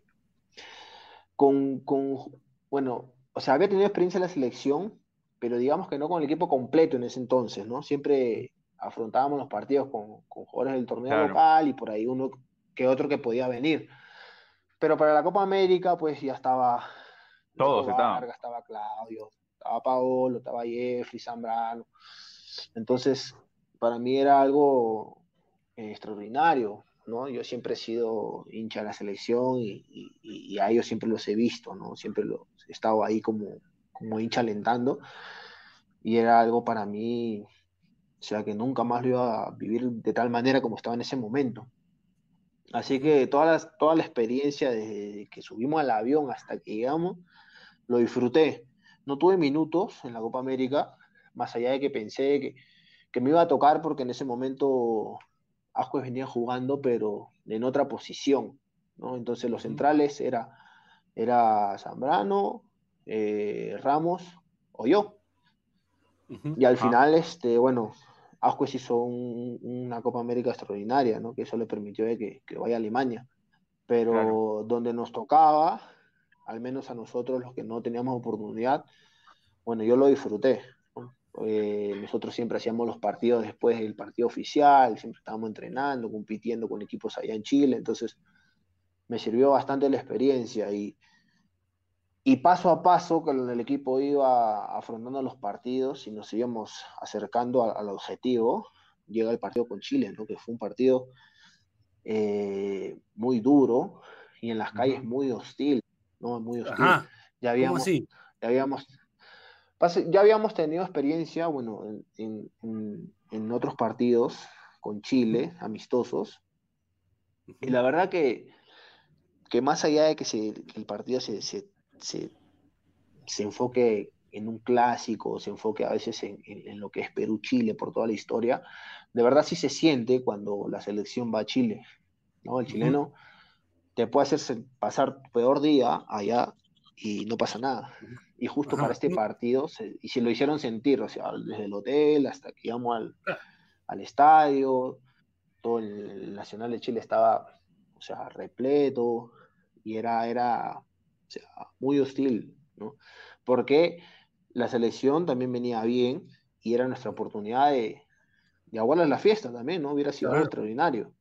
con, con, bueno, o sea, había tenido experiencia en la selección, pero digamos que no con el equipo completo en ese entonces, ¿no? Siempre afrontábamos los partidos con, con jugadores del torneo Claro. local y por ahí uno que otro que podía venir. Pero para la Copa América, pues ya estaba Todos estaban. Estaba Claudio, estaba Paolo, estaba Jeffrey, Zambrano. Entonces, para mí era algo eh, extraordinario, ¿no? Yo siempre he sido hincha de la selección y, y- y a ellos siempre los he visto, ¿no? Siempre los he estado ahí como, como hincha alentando y era algo para mí, o sea, que nunca más lo iba a vivir de tal manera como estaba en ese momento. Así que toda la, toda la experiencia desde que subimos al avión hasta que llegamos, lo disfruté. No tuve minutos en la Copa América, más allá de que pensé que, que me iba a tocar porque en ese momento Ascuez venía jugando, pero en otra posición, ¿no? Entonces los centrales era, era Zambrano, eh, Ramos o yo. Y al Ajá. final, este, bueno, Ascuez hizo un- una Copa América extraordinaria, ¿no? Que eso le permitió de que, que vaya a Alemania. Pero Claro. donde nos tocaba, al menos a nosotros los que no teníamos oportunidad, bueno, yo lo disfruté. ¿no? Eh, nosotros siempre hacíamos los partidos después del partido oficial, siempre estábamos entrenando, compitiendo con equipos allá en Chile, entonces me sirvió bastante la experiencia y, y paso a paso con el equipo iba afrontando los partidos y nos íbamos acercando a- al objetivo, llega el partido con Chile, ¿no? que fue un partido eh, muy duro y en las calles muy hostil, ¿no? Muy hostil. Ajá. Ya ¿Cómo habíamos, así? ya habíamos, ya habíamos tenido experiencia, bueno, en, en- en- en otros partidos con Chile, amistosos, y la verdad que, que más allá de que, se- que el partido se, se, se- se enfoque en un clásico, se enfoque a veces en, en- en lo que es Perú-Chile por toda la historia, de verdad sí se siente cuando la selección va a Chile, ¿no? El chileno te puede hacer pasar tu peor día allá y no pasa nada. Y justo Ajá. para este partido, se- y se lo hicieron sentir, o sea, desde el hotel hasta que íbamos al, al estadio, todo el, el Nacional de Chile estaba, o sea, repleto y era, era o sea, muy hostil, ¿no? Porque la selección también venía bien y era nuestra oportunidad de, de aguarle la fiesta también, ¿no? Hubiera sido algo extraordinario.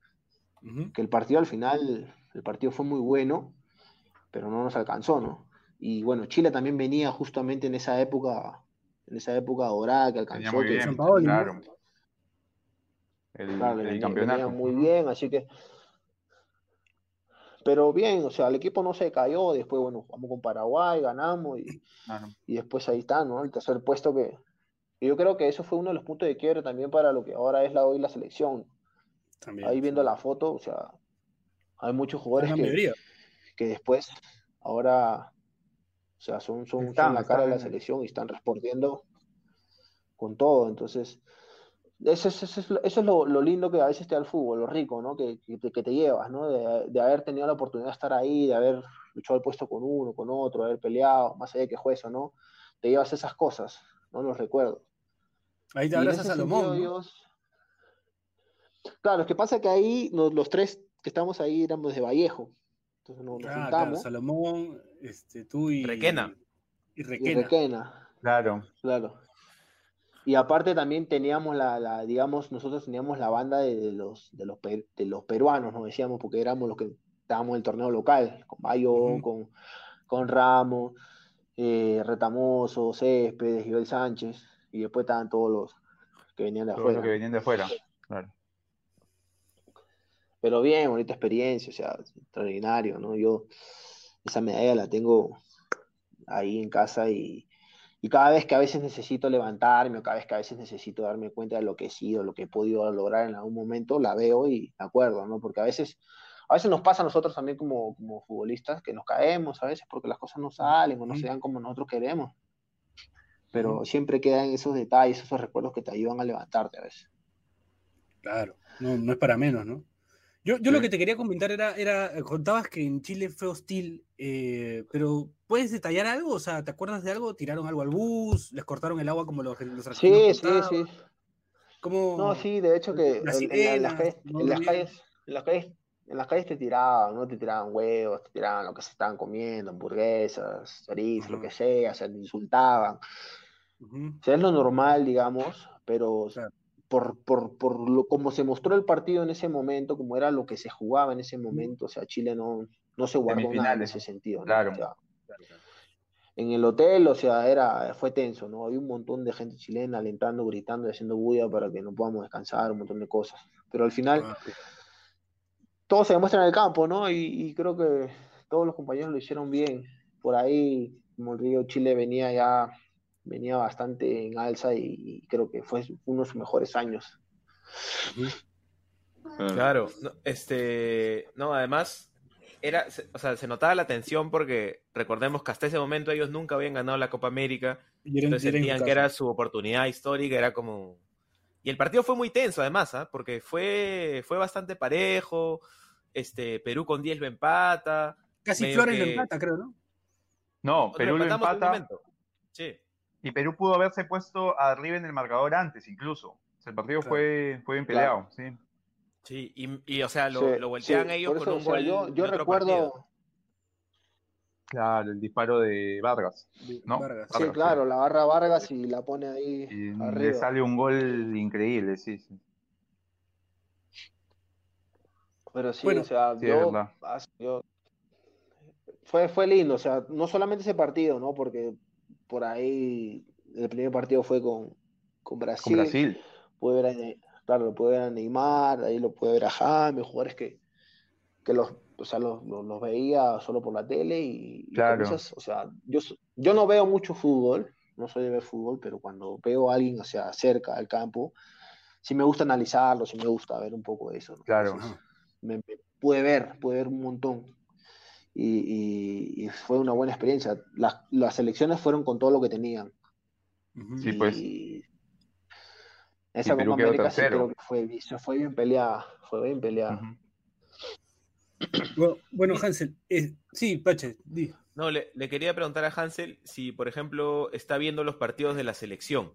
Que el partido al final, el partido fue muy bueno, pero no nos alcanzó, ¿no? Y bueno, Chile también venía justamente en esa época, en esa época dorada que alcanzó, que, bien. ¿no? Claro. El, Claro, el venía, campeonato. venía muy bien, así que. Pero bien, o sea, el equipo no se cayó. Después, bueno, jugamos con Paraguay, ganamos y, Claro. y después ahí está, ¿no? El tercer puesto que. Yo creo que eso fue uno de los puntos de quiebre también para lo que ahora es la, hoy la selección. También. Ahí viendo la foto, o sea, hay muchos jugadores que, después, ahora, o sea, son, son, Están, son la cara de la selección y están respondiendo con todo. Entonces, eso es, eso es, lo- eso es lo, lo lindo que a veces te da el fútbol, lo rico, ¿no? Que, que te, que te llevas, ¿no? De, de haber tenido la oportunidad de estar ahí, de haber luchado el puesto con uno, con otro, de haber peleado, más allá de que jueces o no, te llevas esas cosas, ¿no? Los recuerdos. Ahí te Y abrazas a Salomón. sentido, Claro, es que pasa que ahí nos- los tres que estamos ahí éramos de Vallejo. Entonces nos, nos Ah, claro, juntamos Salomón, este, tú y. Requena. Y y Requena. Requena, Claro. claro. Y aparte también teníamos la, la, digamos, nosotros teníamos la banda de, de los, de los, pe- de los peruanos, nos decíamos, porque éramos los que estábamos en el torneo local, con Bayón, Ujú. con, con Ramos, eh, Retamoso, Céspedes, Joel Sánchez, y después estaban todos los que venían de Todo afuera. lo que venían de afuera. Claro. Pero bien, bonita experiencia, o sea, extraordinario, ¿no? Yo esa medalla la tengo ahí en casa y, y cada vez que a veces necesito levantarme o cada vez que a veces necesito darme cuenta de lo que he sido, lo que he podido lograr en algún momento, la veo y me acuerdo, ¿no? Porque a veces, a veces nos pasa a nosotros también como, como futbolistas que nos caemos a veces porque las cosas no salen o no se dan como nosotros queremos. Pero siempre quedan esos detalles, esos recuerdos que te ayudan a levantarte a veces. Claro, no, no es para menos, ¿no? Yo, yo lo Sí. que te quería comentar era, era, eh, contabas que en Chile fue hostil, eh, pero ¿puedes detallar algo? O sea, ¿te acuerdas de algo? ¿Tiraron algo al bus? ¿Les cortaron el agua como los, los Sí, argentinos sí, contaban? sí. ¿Cómo? No, sí, de hecho que en, en la- en las calles, no en las calles, en las calles, en las calles te tiraban, ¿no? Te tiraban huevos, te tiraban lo que se estaban comiendo, hamburguesas, chorizos, lo Ajá. que sea, o sea, te insultaban. Ujú, O sea, es lo normal, digamos, pero Claro. Por, por, por lo, como se mostró el partido en ese momento, como era lo que se jugaba en ese momento, o sea, Chile no, no se guardó nada en ese sentido, ¿no? Claro. O sea, en el hotel, o sea, era, fue tenso, ¿no? Había un montón de gente chilena alentando, gritando y haciendo bulla para que no podamos descansar, un montón de cosas. Pero al final, Ah, todo se demuestra en el campo, ¿no? Y, y creo que todos los compañeros lo hicieron bien. Por ahí, como el Río Chile venía ya, venía bastante en alza y, y creo que fue uno de sus mejores años. Claro, no, este, no, además, era, se- o sea, se notaba la tensión porque recordemos que hasta ese momento ellos nunca habían ganado la Copa América, Y era- entonces sentían que era su oportunidad histórica, era como... Y el partido fue muy tenso además, ¿ah? Porque fue, fue bastante parejo, este, Perú con 10 lo empata. Casi Flores lo que- empata, creo, ¿no? No, Lo Perú lo empata. Sí. Y Perú pudo haberse puesto arriba en el marcador antes, incluso. O sea, el partido Claro. fue, fue bien Claro. peleado, sí. Sí, y, y, o sea, lo, Sí, lo voltean sí, ellos por con eso, un o sea, gol yo, yo recuerdo, partido. Claro, el disparo de Vargas, ¿no? Vargas. sí, Vargas, claro, la barra Vargas y la pone ahí Y le arriba. sale un gol increíble, sí, sí. Pero sí, Bueno, o sea, sí, yo, yo- fue, fue lindo, o sea, no solamente ese partido, ¿no? Porque por ahí el primer partido fue con, con Con Brasil, Brasil. pude ver a, claro, lo ver a Neymar, ahí lo pude ver a James, jugadores que, que los, o sea, los, los- los veía solo por la tele y, y Claro. comienzas, o sea, yo, yo no veo mucho fútbol, no soy de ver fútbol, pero cuando veo a alguien, o sea, cerca del campo, sí me gusta analizarlo, sí me gusta ver un poco de eso, ¿no? Claro. Entonces, me, me pude ver, pude ver un montón. Y, y- y fue una buena experiencia. Las, las elecciones fueron con todo lo que tenían. Sí, pues. Esa Y Perú Copa quedó América sí creo que fue, bi- se fue bien peleada. Fue bien peleada. Bueno, Hansel, eh, sí, Pache, di. No, le, le quería preguntar a Hansel si, por ejemplo, está viendo los partidos de la selección.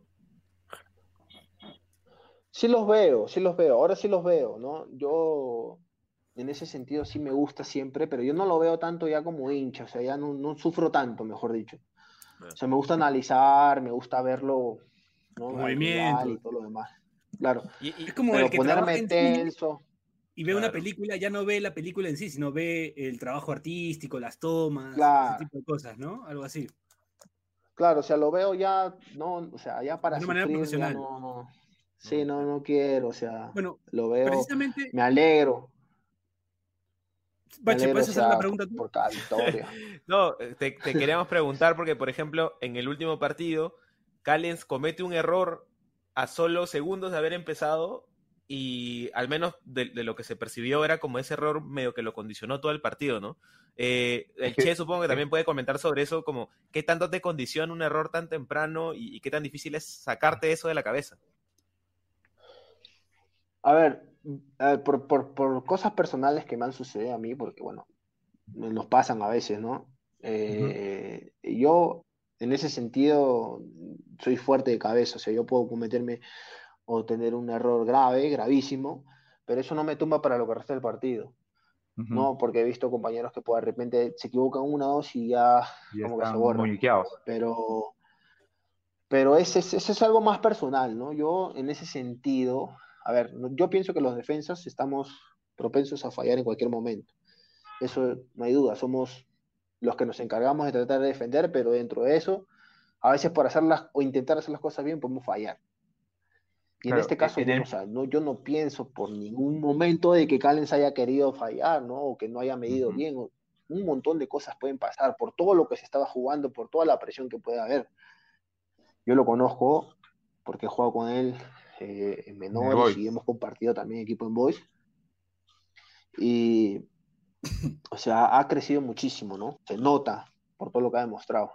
Sí los veo, sí los veo, ahora sí los veo, ¿no? Yo en ese sentido sí me gusta siempre, pero yo no lo veo tanto ya como hincha, o sea, ya no, no sufro tanto, mejor dicho. O sea, me gusta analizar, me gusta verlo, ¿no? Movimiento. y todo lo demás. Claro, Y, y- Es como pero el que ponerme tenso, y ve una Claro. película, ya no ve la película en sí, sino ve el trabajo artístico, las tomas, Claro. ese tipo de cosas, ¿no? Algo así. claro, o sea, lo veo ya, no, o sea, ya para De una manera sufrir, profesional. no, no. Sí, no, no quiero, o sea, Bueno, lo veo, precisamente, me alegro, Bache, ¿puedes hacer una pregunta tú? por cada victoria. No, eh, te, te queríamos preguntar porque, por ejemplo, en el último partido, Callens comete un error a solo segundos de haber empezado y al menos de, de lo que se percibió era como ese error medio que lo condicionó todo el partido, ¿no? Eh, el Che supongo que también puede comentar sobre eso, como qué tanto te condiciona un error tan temprano y, y qué tan difícil es sacarte eso de la cabeza. A ver, por, por- por cosas personales que me han sucedido a mí, porque bueno, nos pasan a veces, ¿no? Eh, Yo, en ese sentido, soy fuerte de cabeza, o sea, yo puedo cometerme o tener un error grave, gravísimo, pero eso no me tumba para lo que resta del partido. ¿no? Porque he visto compañeros que pues, de repente se equivocan una o dos y ya Ya como que se borran pero, pero ese, es- ese es algo más personal, ¿no? Yo en ese sentido, a ver, yo pienso que los defensas estamos propensos a fallar en cualquier momento. Eso no hay duda, somos los que nos encargamos de tratar de defender, pero dentro de eso, a veces por hacerlas o intentar hacer las cosas bien podemos fallar. Y en este caso, en yo, el- o sea, no, yo no pienso por ningún momento de que Callens haya querido fallar, ¿no? O que no haya medido bien. o- un montón de cosas pueden pasar por todo lo que se estaba jugando, por toda la presión que puede haber. Yo lo conozco porque he jugado con él eh, en menores y hemos compartido también equipo en Boys. Y, o sea, ha crecido muchísimo, ¿no? Se nota por todo lo que ha demostrado.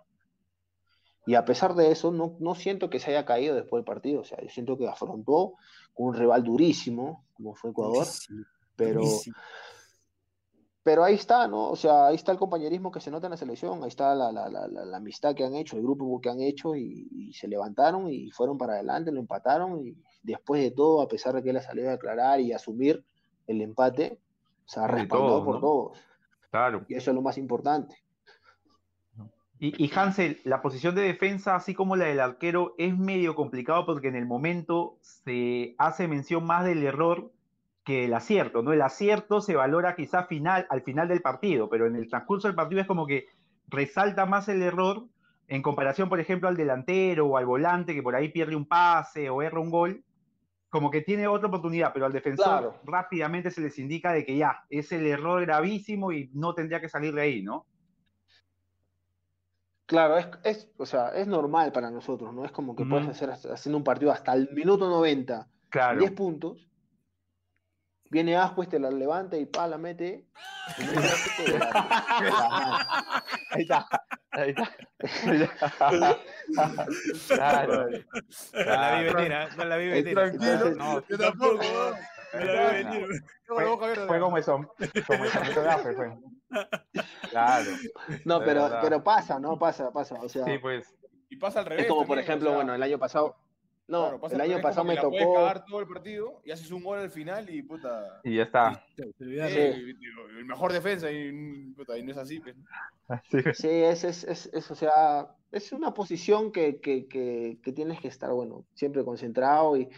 Y a pesar de eso, no, no siento que se haya caído después del partido. O sea, yo siento que afrontó con un rival durísimo, como fue Ecuador, Durísimo, pero, durísimo. Pero ahí está, ¿no? O sea, ahí está el compañerismo que se nota en la selección, ahí está la, la- la- la- la amistad que han hecho, el grupo que han hecho y, y se levantaron y fueron para adelante, lo empataron y después de todo, a pesar de que él ha salido a declarar y asumir el empate, se ha respaldado todos, por ¿no? todos. Claro. Y eso es lo más importante. Y, y Hansel, la posición de defensa, así como la del arquero, es medio complicado porque en el momento se hace mención más del error que del acierto, ¿no? El acierto se valora quizá final, al final del partido, pero en el transcurso del partido es como que resalta más el error en comparación, por ejemplo, al delantero o al volante que por ahí pierde un pase o erra un gol, como que tiene otra oportunidad, pero al defensor Claro. rápidamente se les indica de que ya, es el error gravísimo y no tendría que salir de ahí, ¿no? Claro, es, es, o sea, es normal para nosotros, ¿no? Es como que puedes hacer haciendo un partido hasta el minuto 90, Claro. 10 puntos, viene Ascuez, te la levanta y pa, la mete. de de. Ahí está. Ahí está. claro. No la vi venir, ¿ah? No la vi venir. Tranquilo, No, yo tampoco. ¿no? La vi venir. Fue como eso. Como el somatogafe, fue. Claro. No, De pero, pasa, ¿no? Pasa, pasa. O sea, Sí, pues. Y pasa al revés. es como, por ejemplo, bueno, el año pasado. No, claro, pasa el año pasado me tocó. cagar todo el partido y haces un gol al final y puta. Y ya está. Sí. el mejor defensa y, puta, y no es así. pues. Sí. Sí, es, es, es, es, o sea, es una posición que, que, que, que tienes que estar, bueno, siempre concentrado y,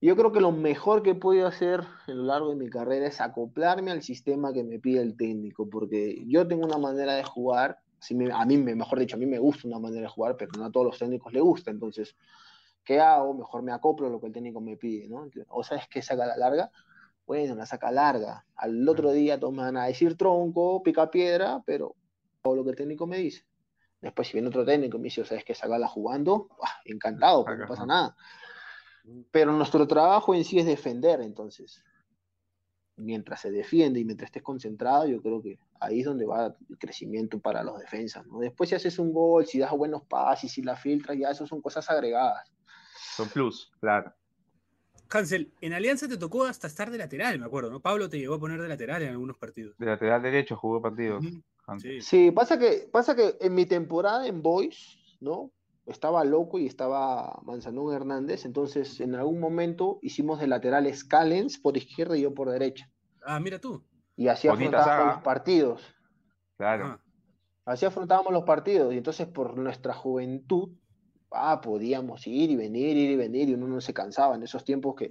y yo creo que lo mejor que he podido hacer a lo largo de mi carrera es acoplarme al sistema que me pide el técnico, porque yo tengo una manera de jugar, si me- a mí, me, mejor dicho, a mí me gusta una manera de jugar, pero no a todos los técnicos les gusta, entonces, ¿qué hago? Mejor me acoplo a lo que el técnico me pide, ¿no? O sabes que saca la larga, bueno, la saca larga, al otro día todos me van a decir tronco, pica piedra, pero hago lo que el técnico me dice. Después, si viene otro técnico y me dice, ¿sabes qué? Sácala jugando, encantado, pues, no pasa nada. Pero nuestro trabajo en sí es defender, entonces, mientras se defiende y mientras estés concentrado, yo creo que ahí es donde va el crecimiento para los defensas, ¿no? Después, si haces un gol, si das buenos pases, si la filtras, ya eso son cosas agregadas. Son plus, claro. Hansel, en Alianza te tocó hasta estar de lateral, me acuerdo, ¿no? Pablo te llegó a poner de lateral en algunos partidos. De lateral derecho jugó partidos. Hansel. Sí. Sí, pasa que, pasa que en mi temporada en Boys, ¿no? estaba loco y estaba Manzanón Hernández, entonces en algún momento hicimos de laterales Callens por izquierda y yo por derecha. Ah, mira tú. Y así Bonita afrontábamos los partidos. Claro. Ajá. Así afrontábamos los partidos. Y entonces por nuestra juventud, ah, podíamos ir y venir, ir y venir, y uno no se cansaba en esos tiempos que,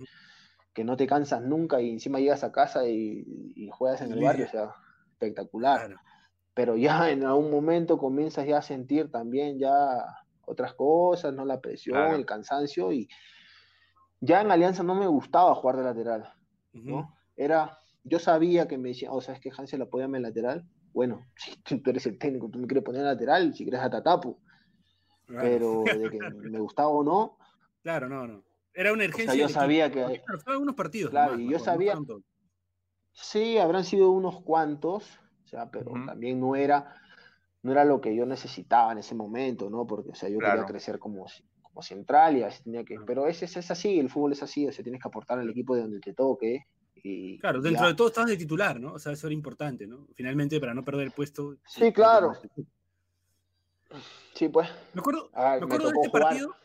que no te cansas nunca y encima llegas a casa y, y juegas en el barrio, o sea, espectacular. Claro. Pero ya en algún momento comienzas ya a sentir también ya otras cosas, ¿no? La presión, Claro. el cansancio y ya en Alianza no me gustaba jugar de lateral. ¿no? Era, yo sabía que me decían, o sea, es que Hansel apóyame en lateral. Bueno, si tú eres el técnico, tú me quieres poner en lateral, si quieres a Tatapu, Claro. pero de que me gustaba o no, Claro, no, no. Era una o urgencia. sea, yo sabía que, Claro, unos partidos. Claro, y no yo no sabía- todos. Sí, habrán sido unos cuantos, o sea, pero también no era, no era lo que yo necesitaba en ese momento, ¿no? Porque, o sea, yo Claro. quería crecer como, como central y así tenía que, pero ese, es- es así, el fútbol es así, o sea, tienes que aportar al equipo de donde te toque. Y, Claro, dentro ya. de todo estabas de titular, ¿no? O sea, eso era importante, ¿no? Finalmente, para no perder el puesto. Sí, claro. Sí, pues, Me acuerdo, ah, me me acuerdo de tocó este jugar, partido.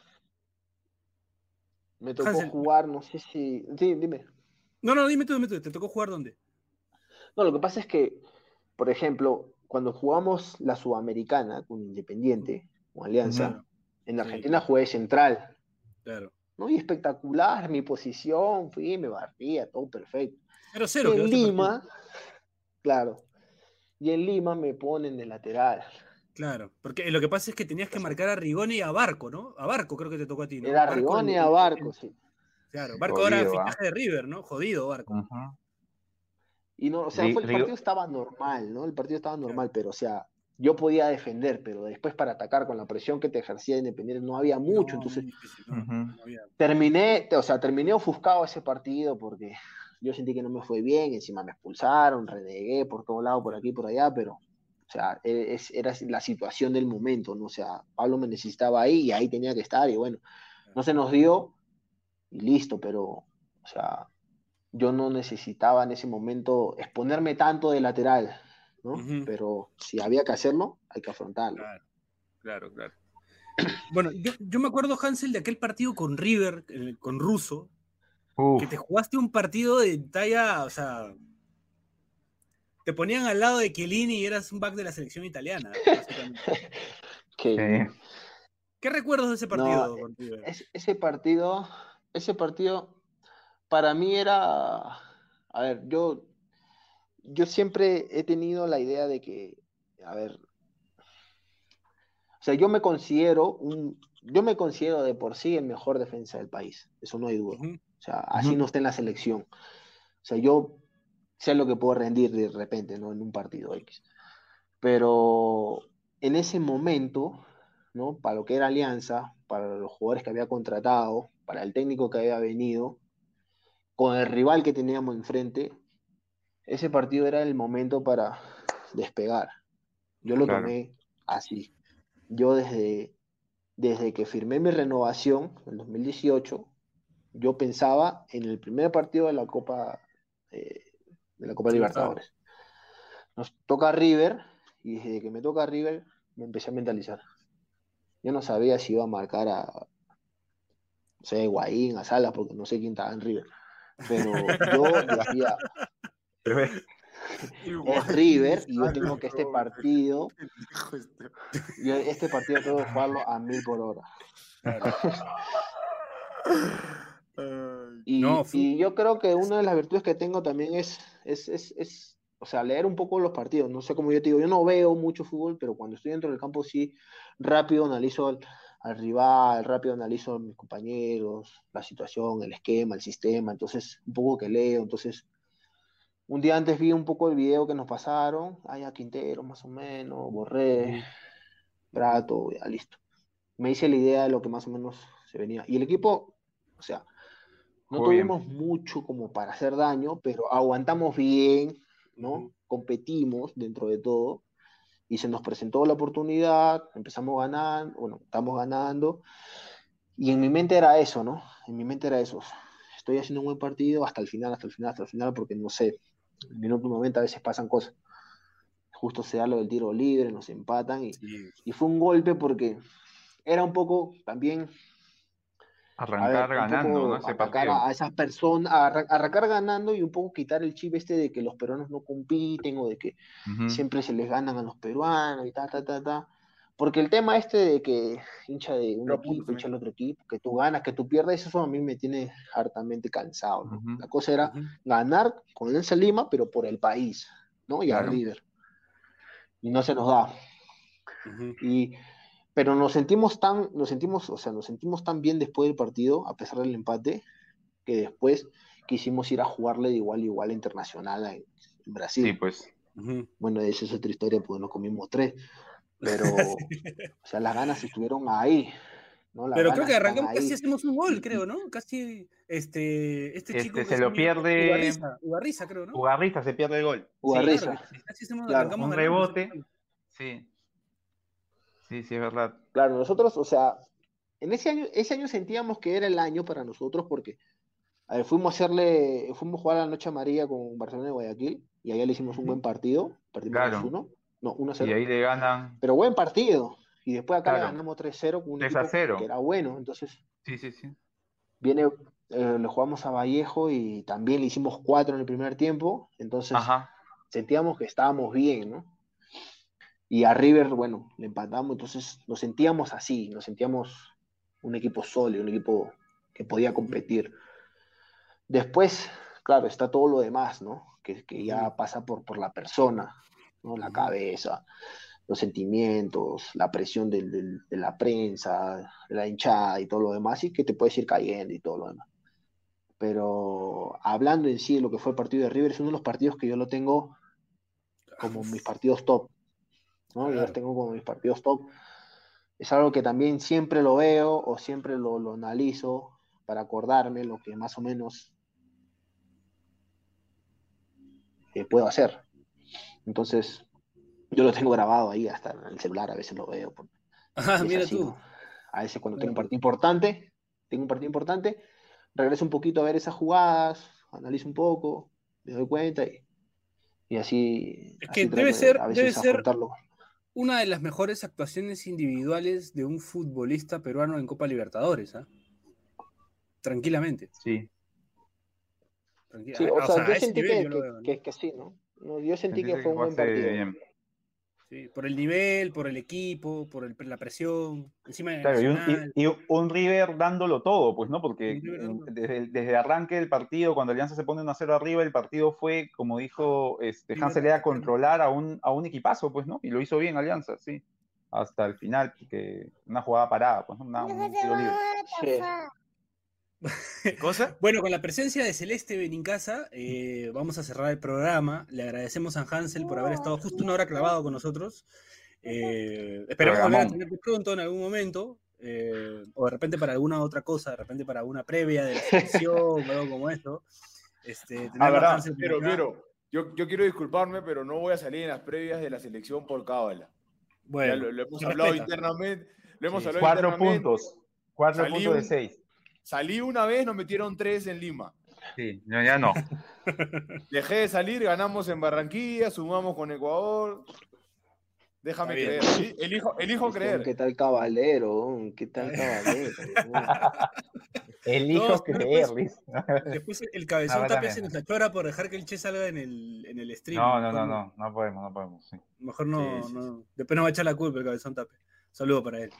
me tocó Hansel. jugar, no sé si, sí, dime. No, no, dime tú, dime tú, ¿te tocó jugar dónde? No, lo que pasa es que, por ejemplo, cuando jugamos la Sudamericana con Independiente, con Alianza, en Sí. Argentina jugué central, Claro. ¿no? Y espectacular, mi posición, fui, me barría, todo perfecto. 0-0 Y quedó en ese Lima, claro, y en Lima me ponen de lateral. Claro, porque lo que pasa es que tenías que marcar a Rigoni y a Barco, ¿no? A Barco creo que te tocó a ti, ¿no? Era Barco, Rigoni el- a Barco, sí. Claro, Barco ahora Jodido, ¿ah? fichaje de River, ¿no? Jodido Barco. Y no, o sea, fue- el partido estaba normal, ¿no? El partido estaba normal, pero o sea, yo podía defender, pero después para atacar con la presión que te ejercía Independiente no había mucho, No, entonces difícil, no, Ujú. no había- terminé, o sea, terminé ofuscado ese partido porque yo sentí que no me fue bien, encima me expulsaron, renegué por todo lado, por aquí, por allá, pero, o sea, e- es- era la situación del momento, ¿no? O sea, Pablo me necesitaba ahí y ahí tenía que estar y bueno, no se nos dio y listo, pero, o sea, yo no necesitaba en ese momento exponerme tanto de lateral, ¿no? Pero si había que hacerlo, hay que afrontarlo. Claro, claro, claro. Bueno, yo, yo me acuerdo, Hansel, de aquel partido con River, eh, con Russo, Uf, que te jugaste un partido de talla, o sea, te ponían al lado de Chiellini y eras un back de la selección italiana. sí. ¿Qué recuerdos de ese partido No? Es- ese partido, ese partido para mí era, a ver, yo, yo siempre he tenido la idea de que, a ver, o sea, yo me considero un, yo me considero de por sí el mejor defensa del país, eso no hay duda. O sea, así no esté en la selección. O sea, yo sé lo que puedo rendir de repente, ¿no? En un partido X. Pero en ese momento, ¿no? Para lo que era Alianza, para los jugadores que había contratado, para el técnico que había venido, con el rival que teníamos enfrente, ese partido era el momento para despegar. Yo lo Claro. tomé así. Yo desde, desde que firmé mi renovación en 2018, yo pensaba en el primer partido de la Copa, eh, de la Copa Libertadores. Nos toca River y desde que me toca River me empecé a mentalizar. Yo no sabía si iba a marcar a, no sé, a Higuaín, a Salas, porque no sé quién estaba en River. Pero yo decía, es River y yo tengo que este partido, yo este partido tengo que jugarlo a mil por hora. Y, No, fue- y yo creo que una de las virtudes que tengo también es, es, es, es, o sea, leer un poco los partidos. No sé cómo yo te digo, yo no veo mucho fútbol, pero cuando estoy dentro del campo sí rápido analizo al, al rival, rápido analizo a mis compañeros, la situación, el esquema, el sistema. Entonces, un poco que leo. Entonces, un día antes vi un poco el video que nos pasaron. Ya Quintero, más o menos, Borré, Prato, ya listo. Me hice la idea de lo que más o menos se venía. Y el equipo, o sea, no bien. tuvimos mucho como para hacer daño, pero aguantamos bien, ¿no? Competimos dentro de todo y se nos presentó la oportunidad, empezamos ganando, bueno, estamos ganando y en mi mente era eso, ¿no? En mi mente era eso. Estoy haciendo un buen partido hasta el final, hasta el final, hasta el final, porque no sé, en el minuto 90 a veces pasan cosas. Justo se da lo del tiro libre, nos empatan y, Sí. y fue un golpe porque era un poco también Arrancar ver, ganando, ¿no? Partido. a, esas personas, arrancar ganando y un poco quitar el chip este de que los peruanos no compiten o de que siempre se les ganan a los peruanos y ta, ta, ta, ta. Porque el tema este de que hincha de un Pero equipo, hincha del otro equipo, que tú ganas, que tú pierdes, eso a mí me tiene hartamente cansado, ¿no? La cosa era ganar con Alianza Lima, pero por el país, ¿no? Y a Claro. River. Y no se nos da. Y, pero nos sentimos tan, nos sentimos, o sea, nos sentimos tan bien después del partido, a pesar del empate, que después quisimos ir a jugarle de igual a igual a internacional en, en Brasil. Sí, pues. Bueno, esa es otra historia, porque nos comimos tres. Pero, o sea, las ganas estuvieron ahí. ¿no? Las Pero creo que arrancamos, casi hacemos un gol, creo, ¿no? Casi, este, este Este, chico que se lo pierde- Ugarriza, Ugarriza, creo, ¿no? Jugarrista se pierde el gol. Ugarriza. Claro, casi hacemos- Claro, arrancamos un rebote. Sí. Sí, sí, es verdad. Claro, nosotros, o sea, en ese año, ese año sentíamos que era el año para nosotros porque a ver, fuimos a hacerle, fuimos a jugar a la Noche Amarilla con Barcelona de Guayaquil y allá le hicimos un buen partido, perdimos Claro. 2-1, no, 1-0, Y ahí le ganan. pero buen partido. Y después acá le Claro. ganamos 3-0 con un 3 a equipo 0. que era bueno, entonces Sí, sí, sí. viene, eh, le jugamos a Vallejo y también le hicimos 4 en el primer tiempo, entonces Ajá. sentíamos que estábamos bien, ¿no? Y a River, bueno, le empatamos, entonces nos sentíamos así, nos sentíamos un equipo sólido, un equipo que podía competir. Después, claro, está todo lo demás, ¿no? Que, que ya pasa por, por la persona, ¿no? La cabeza, los sentimientos, la presión del- del- de la prensa, la hinchada y todo lo demás, y que te puedes ir cayendo y todo lo demás. Pero hablando en sí de lo que fue el partido de River, es uno de los partidos que yo lo tengo como mis partidos top. ¿No? Yo Claro. tengo como mis partidos top. Es algo que también siempre lo veo o siempre lo, lo analizo para acordarme lo que más o menos eh, puedo hacer. Entonces, yo lo tengo grabado ahí, hasta en el celular, a veces lo veo. es mira así, tú. ¿no? A veces cuando tengo un partido importante, tengo un partido importante, regreso un poquito a ver esas jugadas, analizo un poco, me doy cuenta y, y así, Es que debe de ser- a debe veces ser- afrontarlo. Una de las mejores actuaciones individuales de un futbolista peruano en Copa Libertadores, ¿ah? Tranquilamente. Sí. tranquila- Sí, o, o sea, yo sentí que, que- veo, ¿no? que- que sí, ¿no? No, Yo sentí que fue un buen partido. bien. Sí, por el nivel, por el equipo, por el- la presión, encima de Claro, y un, Nacional. y- y un River dándolo todo, pues, ¿no? Porque desde, el- desde el arranque del partido, cuando Alianza se pone 1-0 arriba, el partido fue, como dijo este, Hansel, era controlar a un, a un equipazo, pues, ¿no? Y lo hizo bien Alianza, sí. Hasta el final, que una jugada parada, pues, ¿no? Una- un tiro libre. Sí. ¿Qué cosa? Bueno, con la presencia de Celeste Benincasa, eh, vamos a cerrar el programa. Le agradecemos a Hansel por haber estado justo una hora clavado con nosotros. Eh, esperamos volver a tenerte pronto en algún momento, eh, o de repente para alguna otra cosa, de repente para una previa de la selección o algo como esto. Este, Ah, a verdad, Hansel pero, pero yo, yo quiero disculparme, pero no voy a salir en las previas de la selección por cábala. Bueno, Ya lo, lo hemos hablado respeta. internamente. Lo hemos Sí, hablado Cuatro internamente. puntos. Cuatro Salí puntos de seis. Salí una vez, nos metieron tres en Lima. Sí, no, ya no. Dejé de salir, ganamos en Barranquilla, sumamos con Ecuador. Déjame creer. eli- Elijo, elijo creer. ¿Qué tal caballero? ¿Qué tal caballero? Elijo No, creer, después- Luis. Después el cabezón No, tapia también. se nos achora por dejar que el Che salga en el, en el stream. No, no, no, no, no podemos, no podemos. sí. Mejor no, Sí, sí, no- Después nos va a echar la culpa el cabezón tape. Saludo para él.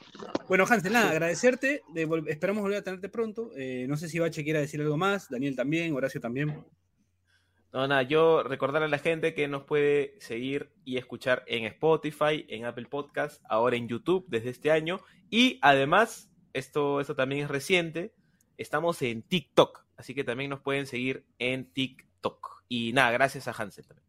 Bueno, Hansel, nada, agradecerte. de vol- esperamos volver a tenerte pronto. Eh, no sé si Bache quiera decir algo más. Daniel también, Horacio también. No, nada, yo recordar a la gente que nos puede seguir y escuchar en Spotify, en Apple Podcast, ahora en YouTube desde este año. Y además, esto, esto también es reciente, estamos en TikTok, así que también nos pueden seguir en TikTok. Y nada, gracias a Hansel también.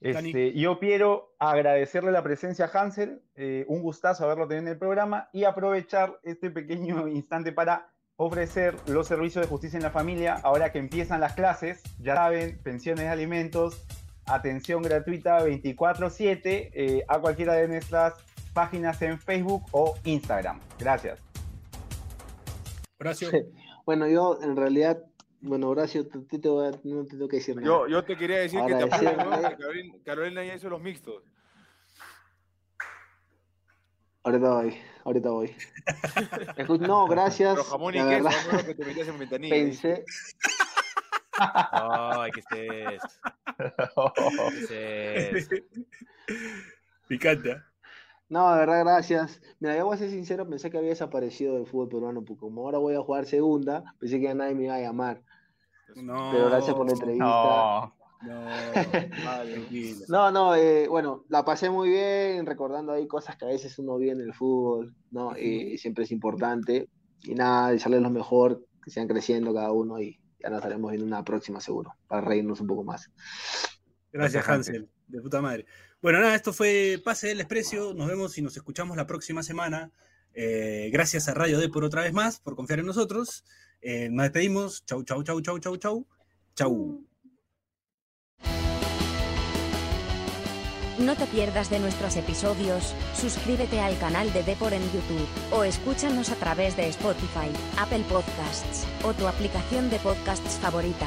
Este, yo quiero agradecerle la presencia a Hansel, eh, un gustazo haberlo tenido en el programa y aprovechar este pequeño instante para ofrecer los servicios de justicia en la familia ahora que empiezan las clases. Ya saben, pensiones de alimentos, atención gratuita 24/7 eh, a cualquiera de nuestras páginas en Facebook o Instagram. Gracias. Horacio. Bueno, yo en realidad, bueno, Horacio, te, te- te voy a- no te tengo que decir nada. Yo, yo te quería decir que te apoyo, ¿no? Carolina, Carolina ya hizo los mixtos. Ahorita voy, ahorita voy. No, gracias. Pero jamón y queso, no que te metías en ventanilla. pensé, Ay, ¿qué es esto? ¿Qué es esto? Picante. no, de verdad, gracias. Mira, yo voy a ser sincero, pensé que había desaparecido del fútbol peruano, porque como ahora voy a jugar segunda, pensé que ya nadie me iba a llamar. No. Pero gracias por la entrevista. No. No, Vale. No, no, eh, bueno, la pasé muy bien, recordando ahí cosas que a veces uno ve en el fútbol, ¿no? Y siempre es importante. Y nada, desearles lo mejor, que sigan creciendo cada uno y ya nos estaremos viendo una próxima seguro, para reírnos un poco más. Gracias. Hansel. De puta madre. Bueno, nada, esto fue Pase del Desprecio. Nos vemos y nos escuchamos la próxima semana. Eh, gracias a Radio D por otra vez más, por confiar en nosotros. Eh, nos despedimos. Chau, chau, chau, chau, chau, chau. Chau. No te pierdas de nuestros episodios, suscríbete al canal de Depor en YouTube, o escúchanos a través de Spotify, Apple Podcasts, o tu aplicación de podcasts favorita.